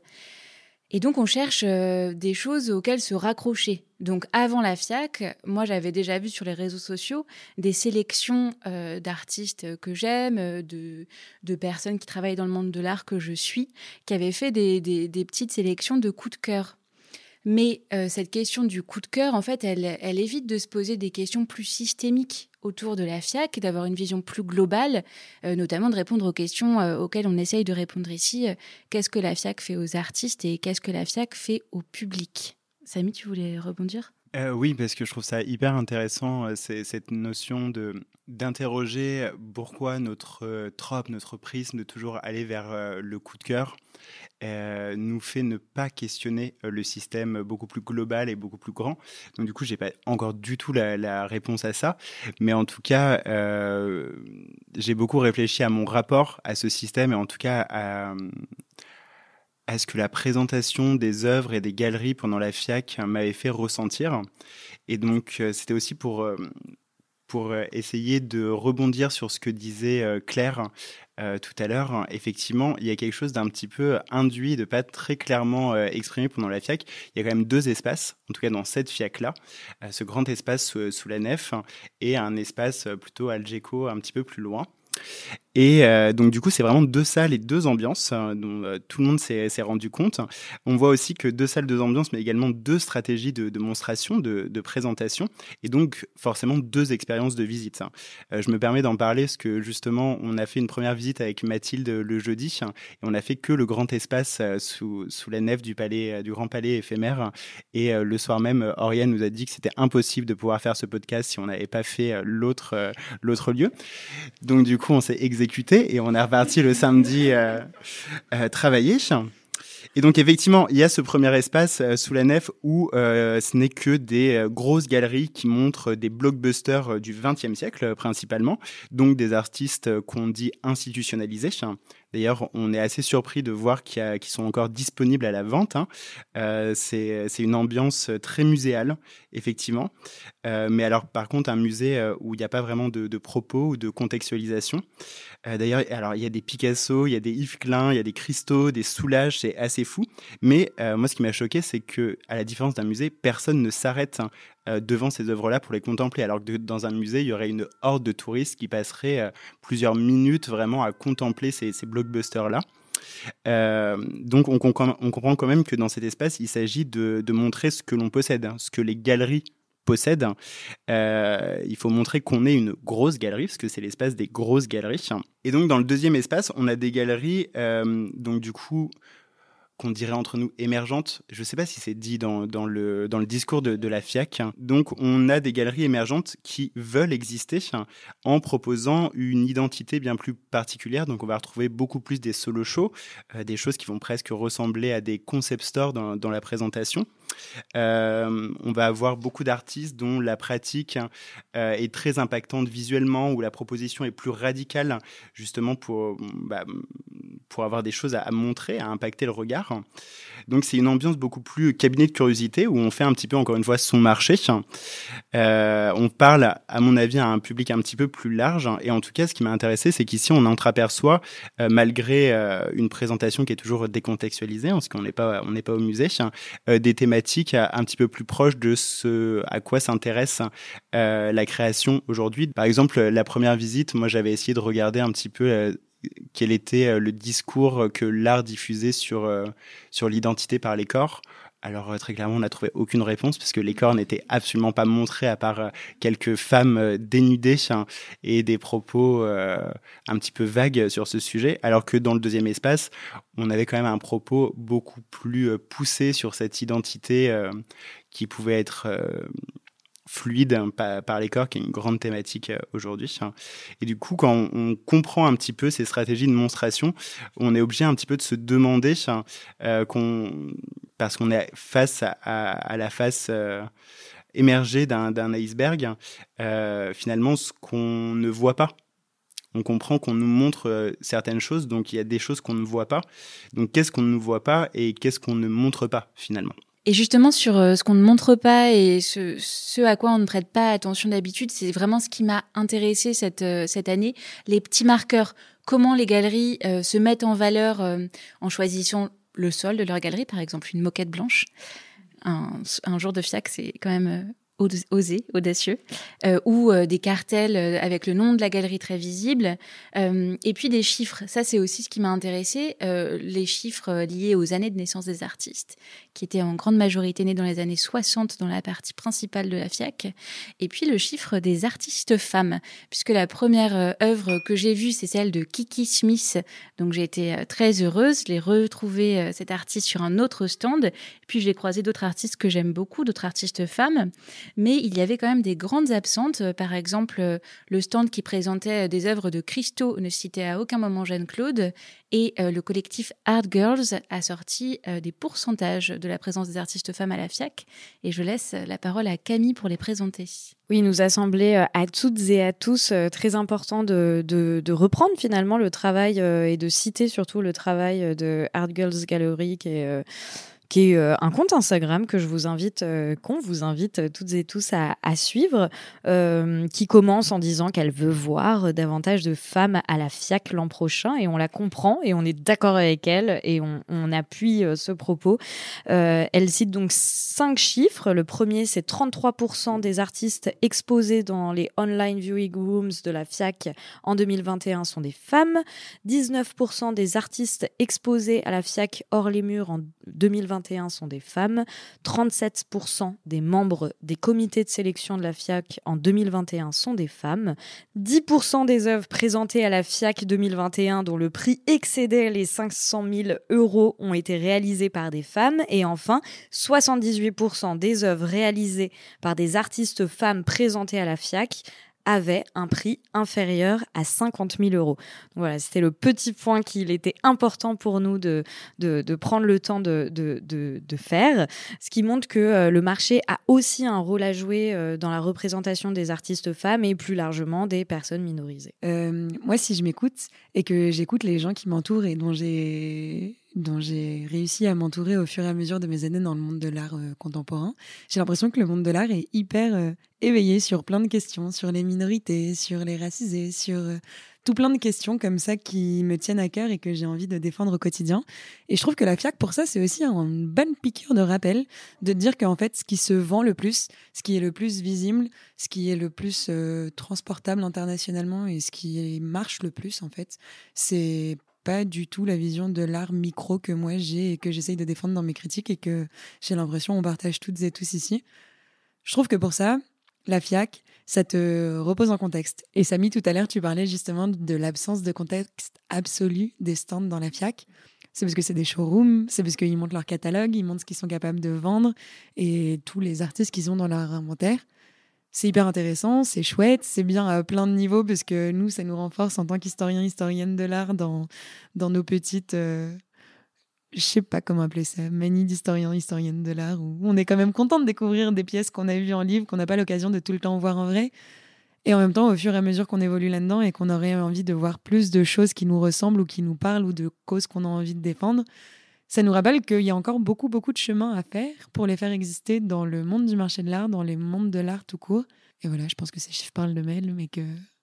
K: Et donc, on cherche euh, des choses auxquelles se raccrocher. Donc, avant la FIAC, moi, j'avais déjà vu sur les réseaux sociaux des sélections euh, d'artistes que j'aime, euh, de, personnes qui travaillent dans le monde de l'art que je suis, qui avaient fait des, petites sélections de coups de cœur.
E: Mais cette question du coup de cœur, en fait, elle évite de se poser des questions plus systémiques autour de la FIAC, d'avoir une vision plus globale, notamment de répondre aux questions auxquelles on essaye de répondre ici. qu'est-ce que la FIAC fait aux artistes et qu'est-ce que la FIAC fait au public? Samy, tu voulais rebondir?
B: Euh, oui, parce que je trouve ça hyper intéressant, euh, cette notion de d'interroger pourquoi notre euh, trope, notre prisme de toujours aller vers le coup de cœur nous fait ne pas questionner le système beaucoup plus global et beaucoup plus grand. Donc du coup, j'ai pas encore du tout la, réponse à ça, mais en tout cas, j'ai beaucoup réfléchi à mon rapport à ce système et en tout cas à ce que la présentation des œuvres et des galeries pendant la FIAC m'avait fait ressentir. Et donc, euh, c'était aussi pour, euh, pour euh, essayer de rebondir sur ce que disait Claire tout à l'heure. Effectivement, il y a quelque chose d'un petit peu induit, de pas très clairement exprimé pendant la FIAC. Il y a quand même deux espaces, en tout cas dans cette FIAC-là. ce grand espace sous la nef et un espace plutôt algeco un petit peu plus loin. Et euh, donc du coup, c'est vraiment deux salles et deux ambiances hein, dont euh, tout le monde s'est rendu compte. On voit aussi que deux salles, deux ambiances, mais également deux stratégies de de, de, présentation, et donc forcément deux expériences de visite. Hein. Euh, je me permets d'en parler parce que justement, on a fait une première visite avec Mathilde le jeudi, hein, et on a fait que le grand espace sous, la nef du grand palais éphémère. Et le soir même, Oriane nous a dit que c'était impossible de pouvoir faire ce podcast si on n'avait pas fait l'autre l'autre lieu. Donc du coup, on s'est et on est reparti le samedi euh, euh, travailler. Et donc effectivement, il y a ce premier espace euh, sous la nef où ce n'est que des grosses galeries qui montrent des blockbusters du XXe siècle principalement, donc des artistes qu'on dit institutionnalisés. D'ailleurs, on est assez surpris de voir qu'ils sont encore disponibles à la vente. Hein. Euh, c'est une ambiance très muséale, effectivement. Euh, mais alors, par contre, un musée euh, où il n'y a pas vraiment de, propos ou de contextualisation. D'ailleurs, alors il y a des Picasso, il y a des Yves Klein, il y a des cristaux, des soulages, c'est assez fou. Mais moi, ce qui m'a choqué, c'est que, à la différence d'un musée, personne ne s'arrête hein, devant ces œuvres-là pour les contempler, alors que dans un musée, il y aurait une horde de touristes qui passeraient euh, plusieurs minutes vraiment à contempler ces, blockbusters-là. Euh, donc on, comprend quand même que dans cet espace, il s'agit de, montrer ce que l'on possède, hein, ce que les galeries possèdent. il faut montrer qu'on est une grosse galerie, parce que c'est l'espace des grosses galeries. Et donc dans le deuxième espace, on a des galeries, donc du coup, qu'on dirait entre nous émergentes. Je ne sais pas si c'est dit dans, le, dans le discours de, la FIAC. Donc, on a des galeries émergentes qui veulent exister en proposant une identité bien plus particulière. Donc, on va retrouver beaucoup plus des solo shows, euh, des choses qui vont presque ressembler à des concept stores dans la présentation. Euh, on va avoir beaucoup d'artistes dont la pratique euh, est très impactante visuellement, où la proposition est plus radicale, justement pour, bah, pour avoir des choses à, montrer, à impacter le regard. Donc c'est une ambiance beaucoup plus cabinet de curiosité, où on fait un petit peu, encore une fois, son marché. Euh, on parle, à mon avis, à un public un petit peu plus large. Et en tout cas, ce qui m'a intéressé, c'est qu'ici, on entreaperçoit, malgré une présentation qui est toujours décontextualisée, parce qu'on n'est pas, n'est pas au musée, des thématiques un petit peu plus proche de ce à quoi s'intéresse euh, la création aujourd'hui. Par exemple, la première visite, moi j'avais essayé de regarder un petit peu euh, quel était euh, le discours que l'art diffusait sur, sur l'identité par les corps. Alors très clairement, on n'a trouvé aucune réponse parce les corps n'étaient absolument pas montrés à part quelques femmes dénudées hein, et des propos un petit peu vagues sur ce sujet. Alors que dans le deuxième espace, on avait quand même un propos beaucoup plus euh, poussé sur cette identité euh, qui pouvait être euh, fluide hein, par, les corps, qui est une grande thématique aujourd'hui. Et du coup, quand on, comprend un petit peu ces stratégies de monstration, on est obligé un petit peu de se demander, qu'on, parce qu'on est face à, la face émergée d'un iceberg, finalement, ce qu'on ne voit pas on comprend qu'on nous montre euh, certaines choses, donc il y a des choses qu'on ne voit pas. Donc qu'est-ce qu'on ne voit pas et qu'est-ce qu'on ne montre pas finalement?
E: Et justement sur euh, ce qu'on ne montre pas et ce, à quoi on ne prête pas attention d'habitude, c'est vraiment ce qui m'a intéressé cette, euh, cette année, les petits marqueurs. Comment les galeries se mettent en valeur en choisissant le sol de leur galerie, par exemple une moquette blanche. Un, un jour de FIAC, c'est quand même osé, audacieux, euh, ou euh, des cartels euh, avec le nom de la galerie très visible, et puis des chiffres. Ça, c'est aussi ce qui m'a intéressé, les chiffres liés aux années de naissance des artistes, qui étaient en grande majorité nés dans les années 60 dans la partie principale de la FIAC, et puis le chiffre des artistes femmes, puisque la première œuvre que j'ai vue, c'est celle de Kiki Smith, donc j'ai été très heureuse, je l'ai retrouvé cet artiste sur un autre stand, puis j'ai croisé d'autres artistes que j'aime beaucoup, d'autres artistes femmes mais il y avait quand même des grandes absentes. Euh, par exemple, euh, le stand qui présentait euh, des œuvres de Christo ne citait à aucun moment Jeanne-Claude, et le collectif Art Girls a sorti des pourcentages de la présence des artistes femmes à la FIAC, et je laisse la parole à Camille pour les présenter.
A: Oui, il nous a semblé à toutes et à tous très important de, reprendre finalement le travail et de citer surtout le travail de Art Girls Gallery qui qui est euh, un compte Instagram que je vous invite, euh, qu'on vous invite euh, toutes et tous à, suivre, qui commence en disant qu'elle veut voir davantage de femmes à la FIAC l'an prochain et on la comprend et on est d'accord avec elle et on, appuie ce propos. elle cite donc cinq chiffres. Le premier, c'est 33% des artistes exposés dans les online viewing rooms de la FIAC en 2021 sont des femmes. 19% des artistes exposés à la FIAC hors les murs en 2021 sont des femmes, 37% des membres des comités de sélection de la FIAC en 2021 sont des femmes, 10% des œuvres présentées à la FIAC 2021 dont le prix excédait les 500 000 euros ont été réalisées par des femmes, et enfin 78% des œuvres réalisées par des artistes femmes présentées à la FIAC avait un prix inférieur à 50 000 euros. voilà, c'était le petit point qu'il était important pour nous de, de, prendre le temps de, de, faire, ce qui montre que euh, le marché a aussi un rôle à jouer euh, dans la représentation des artistes femmes et plus largement des personnes minorisées.
J: Euh, moi, si je m'écoute et que j'écoute les gens qui m'entourent et dont j'ai dont j'ai réussi à m'entourer au fur et à mesure de mes années dans le monde de l'art euh, contemporain. J'ai l'impression que le monde de l'art est hyper euh, éveillé sur plein de questions, sur les minorités, sur les racisés, sur euh, tout plein de questions comme ça qui me tiennent à cœur et que j'ai envie de défendre au quotidien. Et je trouve que la FIAC, pour ça, c'est aussi une bonne piqûre de rappel de dire qu'en fait, ce qui se vend le plus, ce qui est le plus visible, ce qui est le plus transportable internationalement et ce qui marche le plus, en fait, c'est pas du tout la vision de l'art micro que moi j'ai et que j'essaye de défendre dans mes critiques et que j'ai l'impression on partage toutes et tous ici. Je trouve que pour ça, la FIAC, ça te repose en contexte. Et Samy, tout à l'heure, tu parlais justement de l'absence de contexte absolu des stands dans la FIAC. C'est parce que c'est des showrooms, c'est parce qu'ils montrent leur catalogue, ils montrent ce qu'ils sont capables de vendre et tous les artistes qu'ils ont dans leur inventaire c'est hyper intéressant, c'est chouette, c'est bien à plein de niveaux parce que nous, ça nous renforce en tant qu'historiens, historiennes de l'art dans, dans nos petites, euh, je sais pas comment appeler ça, manie d'historiens, historiennes de l'art, où on est quand même content de découvrir des pièces qu'on a vues en livre, qu'on n'a pas l'occasion de tout le temps voir en vrai. Et en même temps, au fur et à mesure qu'on évolue là-dedans et qu'on aurait envie de voir plus de choses qui nous ressemblent ou qui nous parlent ou de causes qu'on a envie de défendre, ça nous rappelle qu'il y a encore beaucoup, beaucoup de chemin à faire pour les faire exister dans le monde du marché de l'art, dans les mondes de l'art tout court. Et voilà, je pense que ces chiffres parlent de mail, mais que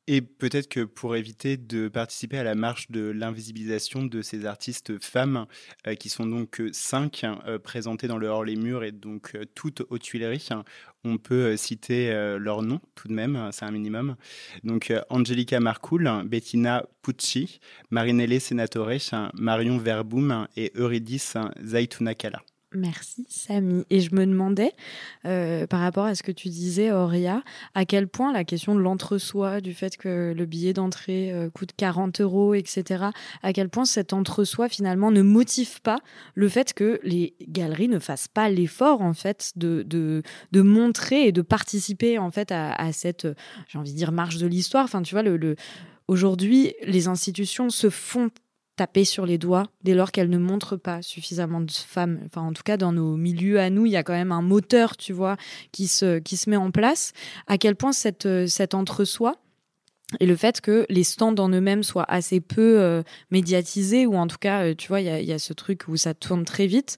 B: et peut-être que pour éviter de participer à la marche de l'invisibilisation de ces artistes femmes, euh, qui sont donc cinq euh, présentées dans le hors les murs et donc euh, toutes aux Tuileries, on peut citer leurs noms tout de même, c'est un minimum. Donc Angelica Marcoul, Bettina Pucci, Marinelle Senatore, Marion Verboom et Eurydice Zaitunakala.
A: Merci Samy. Et je me demandais, euh, par rapport à ce que tu disais, Auria, à quel point la question de l'entre-soi, du fait que le billet d'entrée euh, coûte 40 euros, etc., à quel point cet entre-soi finalement ne motive pas le fait que les galeries ne fassent pas l'effort en fait de, de, montrer et de participer en fait à, cette, j'ai envie de dire, marche de l'histoire. Enfin, tu vois, le, le... aujourd'hui, les institutions se font taper sur les doigts dès lors qu'elle ne montre pas suffisamment de femmes. Enfin, en tout cas, dans nos milieux à nous, il y a quand même un moteur, tu vois, qui se, qui se met en place. À quel point cette, euh, cet entre-soi et le fait que les stands en eux-mêmes soient assez peu euh, médiatisés, ou en tout cas, euh, tu vois, il y a, ce truc où ça tourne très vite,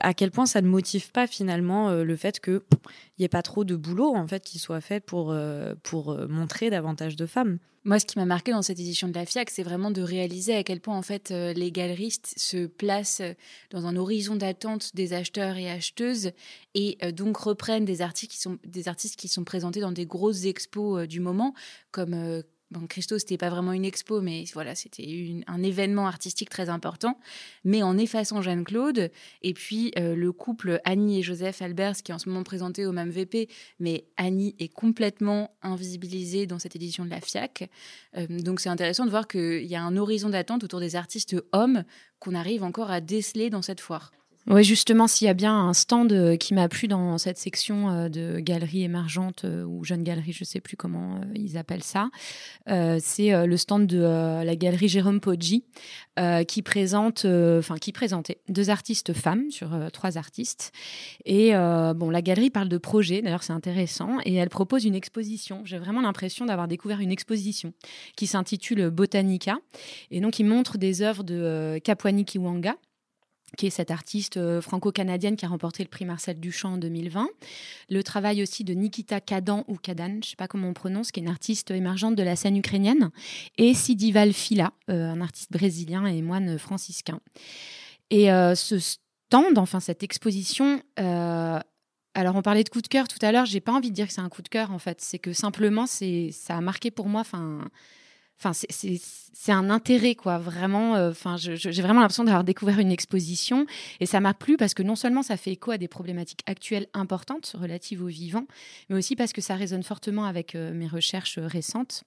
A: à quel point ça ne motive pas finalement le fait qu'il n'y ait pas trop de boulot en fait qui soit fait pour, pour montrer davantage de femmes.
E: Moi, ce qui m'a marqué dans cette édition de la FIAC, c'est vraiment de réaliser à quel point en fait les galeristes se placent dans un horizon d'attente des acheteurs et acheteuses et donc reprennent des artistes qui sont des artistes qui sont présentés dans des grosses expos du moment comme Bon, Christo, c'était pas vraiment une expo, mais voilà, c'était un événement artistique très important. Mais en effaçant Jeanne-Claude, et puis euh, le couple Annie et Joseph Albers, qui est en ce moment présenté au même VP, mais Annie est complètement invisibilisée dans cette édition de la FIAC. Euh, donc c'est intéressant de voir qu'il y a un horizon d'attente autour des artistes hommes qu'on arrive encore à déceler dans cette foire.
K: Oui, justement, s'il y a bien un stand euh, qui m'a plu dans cette section euh, de galeries émergentes euh, ou jeunes galeries, je ne sais plus comment ils appellent ça, c'est le stand de la galerie Jérôme Poggi qui présente, enfin qui présentait deux artistes femmes sur trois artistes. Et bon, la galerie parle de projet, d'ailleurs c'est intéressant, et elle propose une exposition. J'ai vraiment l'impression d'avoir découvert une exposition qui s'intitule Botanica, et donc il montre des œuvres de Kapwani Kiwanga qui est cette artiste euh, franco-canadienne qui a remporté le prix Marcel Duchamp en 2020. Le travail aussi de Nikita Kadan ou Kadan, je ne sais pas comment on prononce, qui est une artiste émergente de la scène ukrainienne, et Sidival Fila, euh, un artiste brésilien et moine franciscain. Et euh, ce stand, enfin cette exposition, alors on parlait de coup de cœur tout à l'heure, j'ai pas envie de dire que c'est un coup de cœur en fait, c'est que simplement c'est ça a marqué pour moi, enfin Enfin, c'est un intérêt, quoi. Vraiment, euh, enfin, j'ai vraiment l'impression d'avoir découvert une exposition. Et ça m'a plu parce que non seulement ça fait écho à des problématiques actuelles importantes relatives aux vivants, mais aussi parce que ça résonne fortement avec euh, mes recherches euh, récentes.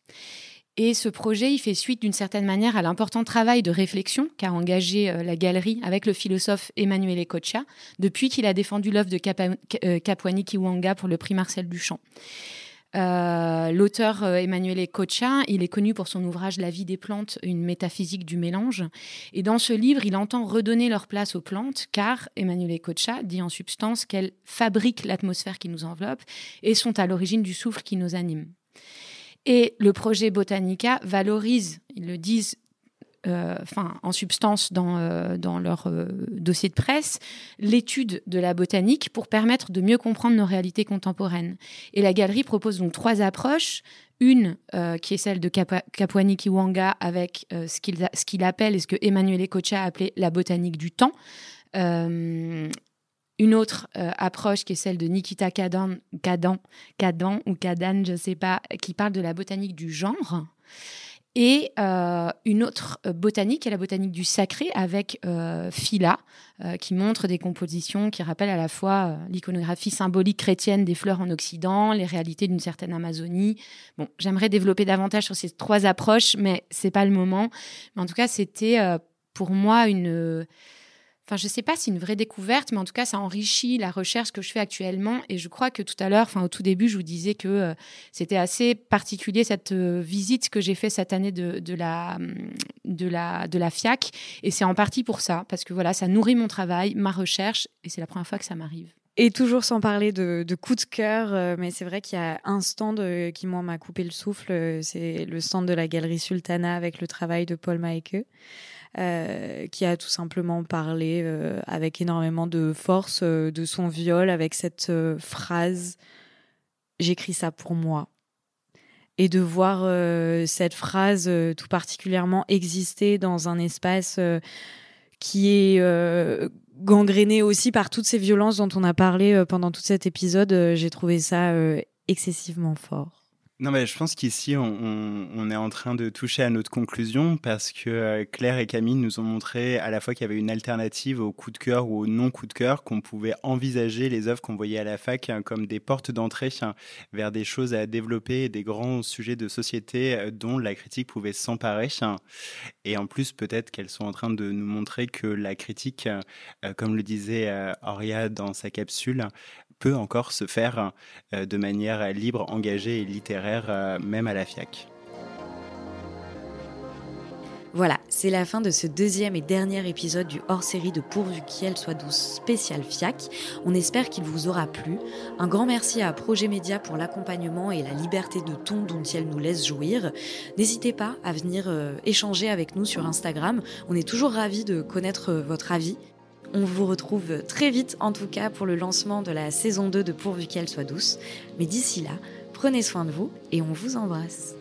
K: Et ce projet, il fait suite d'une certaine manière à l'important travail de réflexion qu'a engagé la galerie avec le philosophe Emmanuel Ecocha depuis qu'il a défendu l'œuvre de Kapwani Kiwanga pour le prix Marcel Duchamp. Euh, l'auteur euh, Emmanuel Cocha, il est connu pour son ouvrage La vie des plantes, une métaphysique du mélange. Et dans ce livre, il entend redonner leur place aux plantes, car Emmanuel Cocha dit en substance qu'elles fabriquent l'atmosphère qui nous enveloppe et sont à l'origine du souffle qui nous anime. Et le projet Botanica valorise, ils le disent enfin, en substance dans, euh, leur euh, dossier de presse, l'étude de la botanique pour permettre de mieux comprendre nos réalités contemporaines. Et la galerie propose donc trois approches. Une qui est celle de Kapwani Kiwanga avec ce qu'il appelle et ce que Emmanuel Ecocha a appelé la botanique du temps. une autre approche qui est celle de Nikita Kadan, Kadan, Kadan ou Kadan, je ne sais pas, qui parle de la botanique du genre et euh, une autre euh, botanique, est la botanique du sacré avec euh, Phila, qui montre des compositions qui rappellent à la fois l'iconographie symbolique chrétienne des fleurs en Occident, les réalités d'une certaine Amazonie. Bon, j'aimerais développer davantage sur ces trois approches, mais c'est pas le moment. Mais en tout cas, c'était pour moi une Enfin, je ne sais pas si c'est une vraie découverte, mais en tout cas, ça enrichit la recherche que je fais actuellement. Et je crois que tout à l'heure, enfin, au tout début, je vous disais que euh, c'était assez particulier cette euh, visite que j'ai fait cette année de, la, de, la, de la FIAC. Et c'est en partie pour ça, parce que voilà, ça nourrit mon travail, ma recherche, et c'est la première fois que ça m'arrive.
A: Et toujours sans parler de, de coup de cœur, euh, mais c'est vrai qu'il y a un stand qui, moi, m'a coupé le souffle. c'est le stand de la Galerie Sultana avec le travail de Paul Maeke. Euh, qui a tout simplement parlé euh, avec énormément de force euh, de son viol, avec cette phrase J'écris ça pour moi. Et de voir cette phrase tout particulièrement exister dans un espace qui est gangréné aussi par toutes ces violences dont on a parlé pendant tout cet épisode, j'ai trouvé ça excessivement fort.
B: Non, mais je pense qu'ici, on, est en train de toucher à notre conclusion parce que euh, Claire et Camille nous ont montré à la fois qu'il y avait une alternative au coup de cœur ou au non coup de cœur, qu'on pouvait envisager les œuvres qu'on voyait à la fac hein, comme des portes d'entrée hein, vers des choses à développer, des grands sujets de société euh, dont la critique pouvait s'emparer. Hein. Et en plus, peut-être qu'elles sont en train de nous montrer que la critique, euh, comme le disait Auria dans sa capsule, peut encore se faire de manière libre, engagée et littéraire, euh, même à la FIAC.
A: Voilà, c'est la fin de ce deuxième et dernier épisode du hors-série de Pourvu qu'elle soit douce spécial FIAC. On espère qu'il vous aura plu. Un grand merci à Projet Média pour l'accompagnement et la liberté de ton dont elle nous laisse jouir. N'hésitez pas à venir euh, échanger avec nous sur Instagram. On est toujours ravis de connaître euh, votre avis. On vous retrouve très vite en tout cas pour le lancement de la saison 2 de Pourvu qu'elle soit douce. Mais d'ici là, prenez soin de vous et on vous embrasse.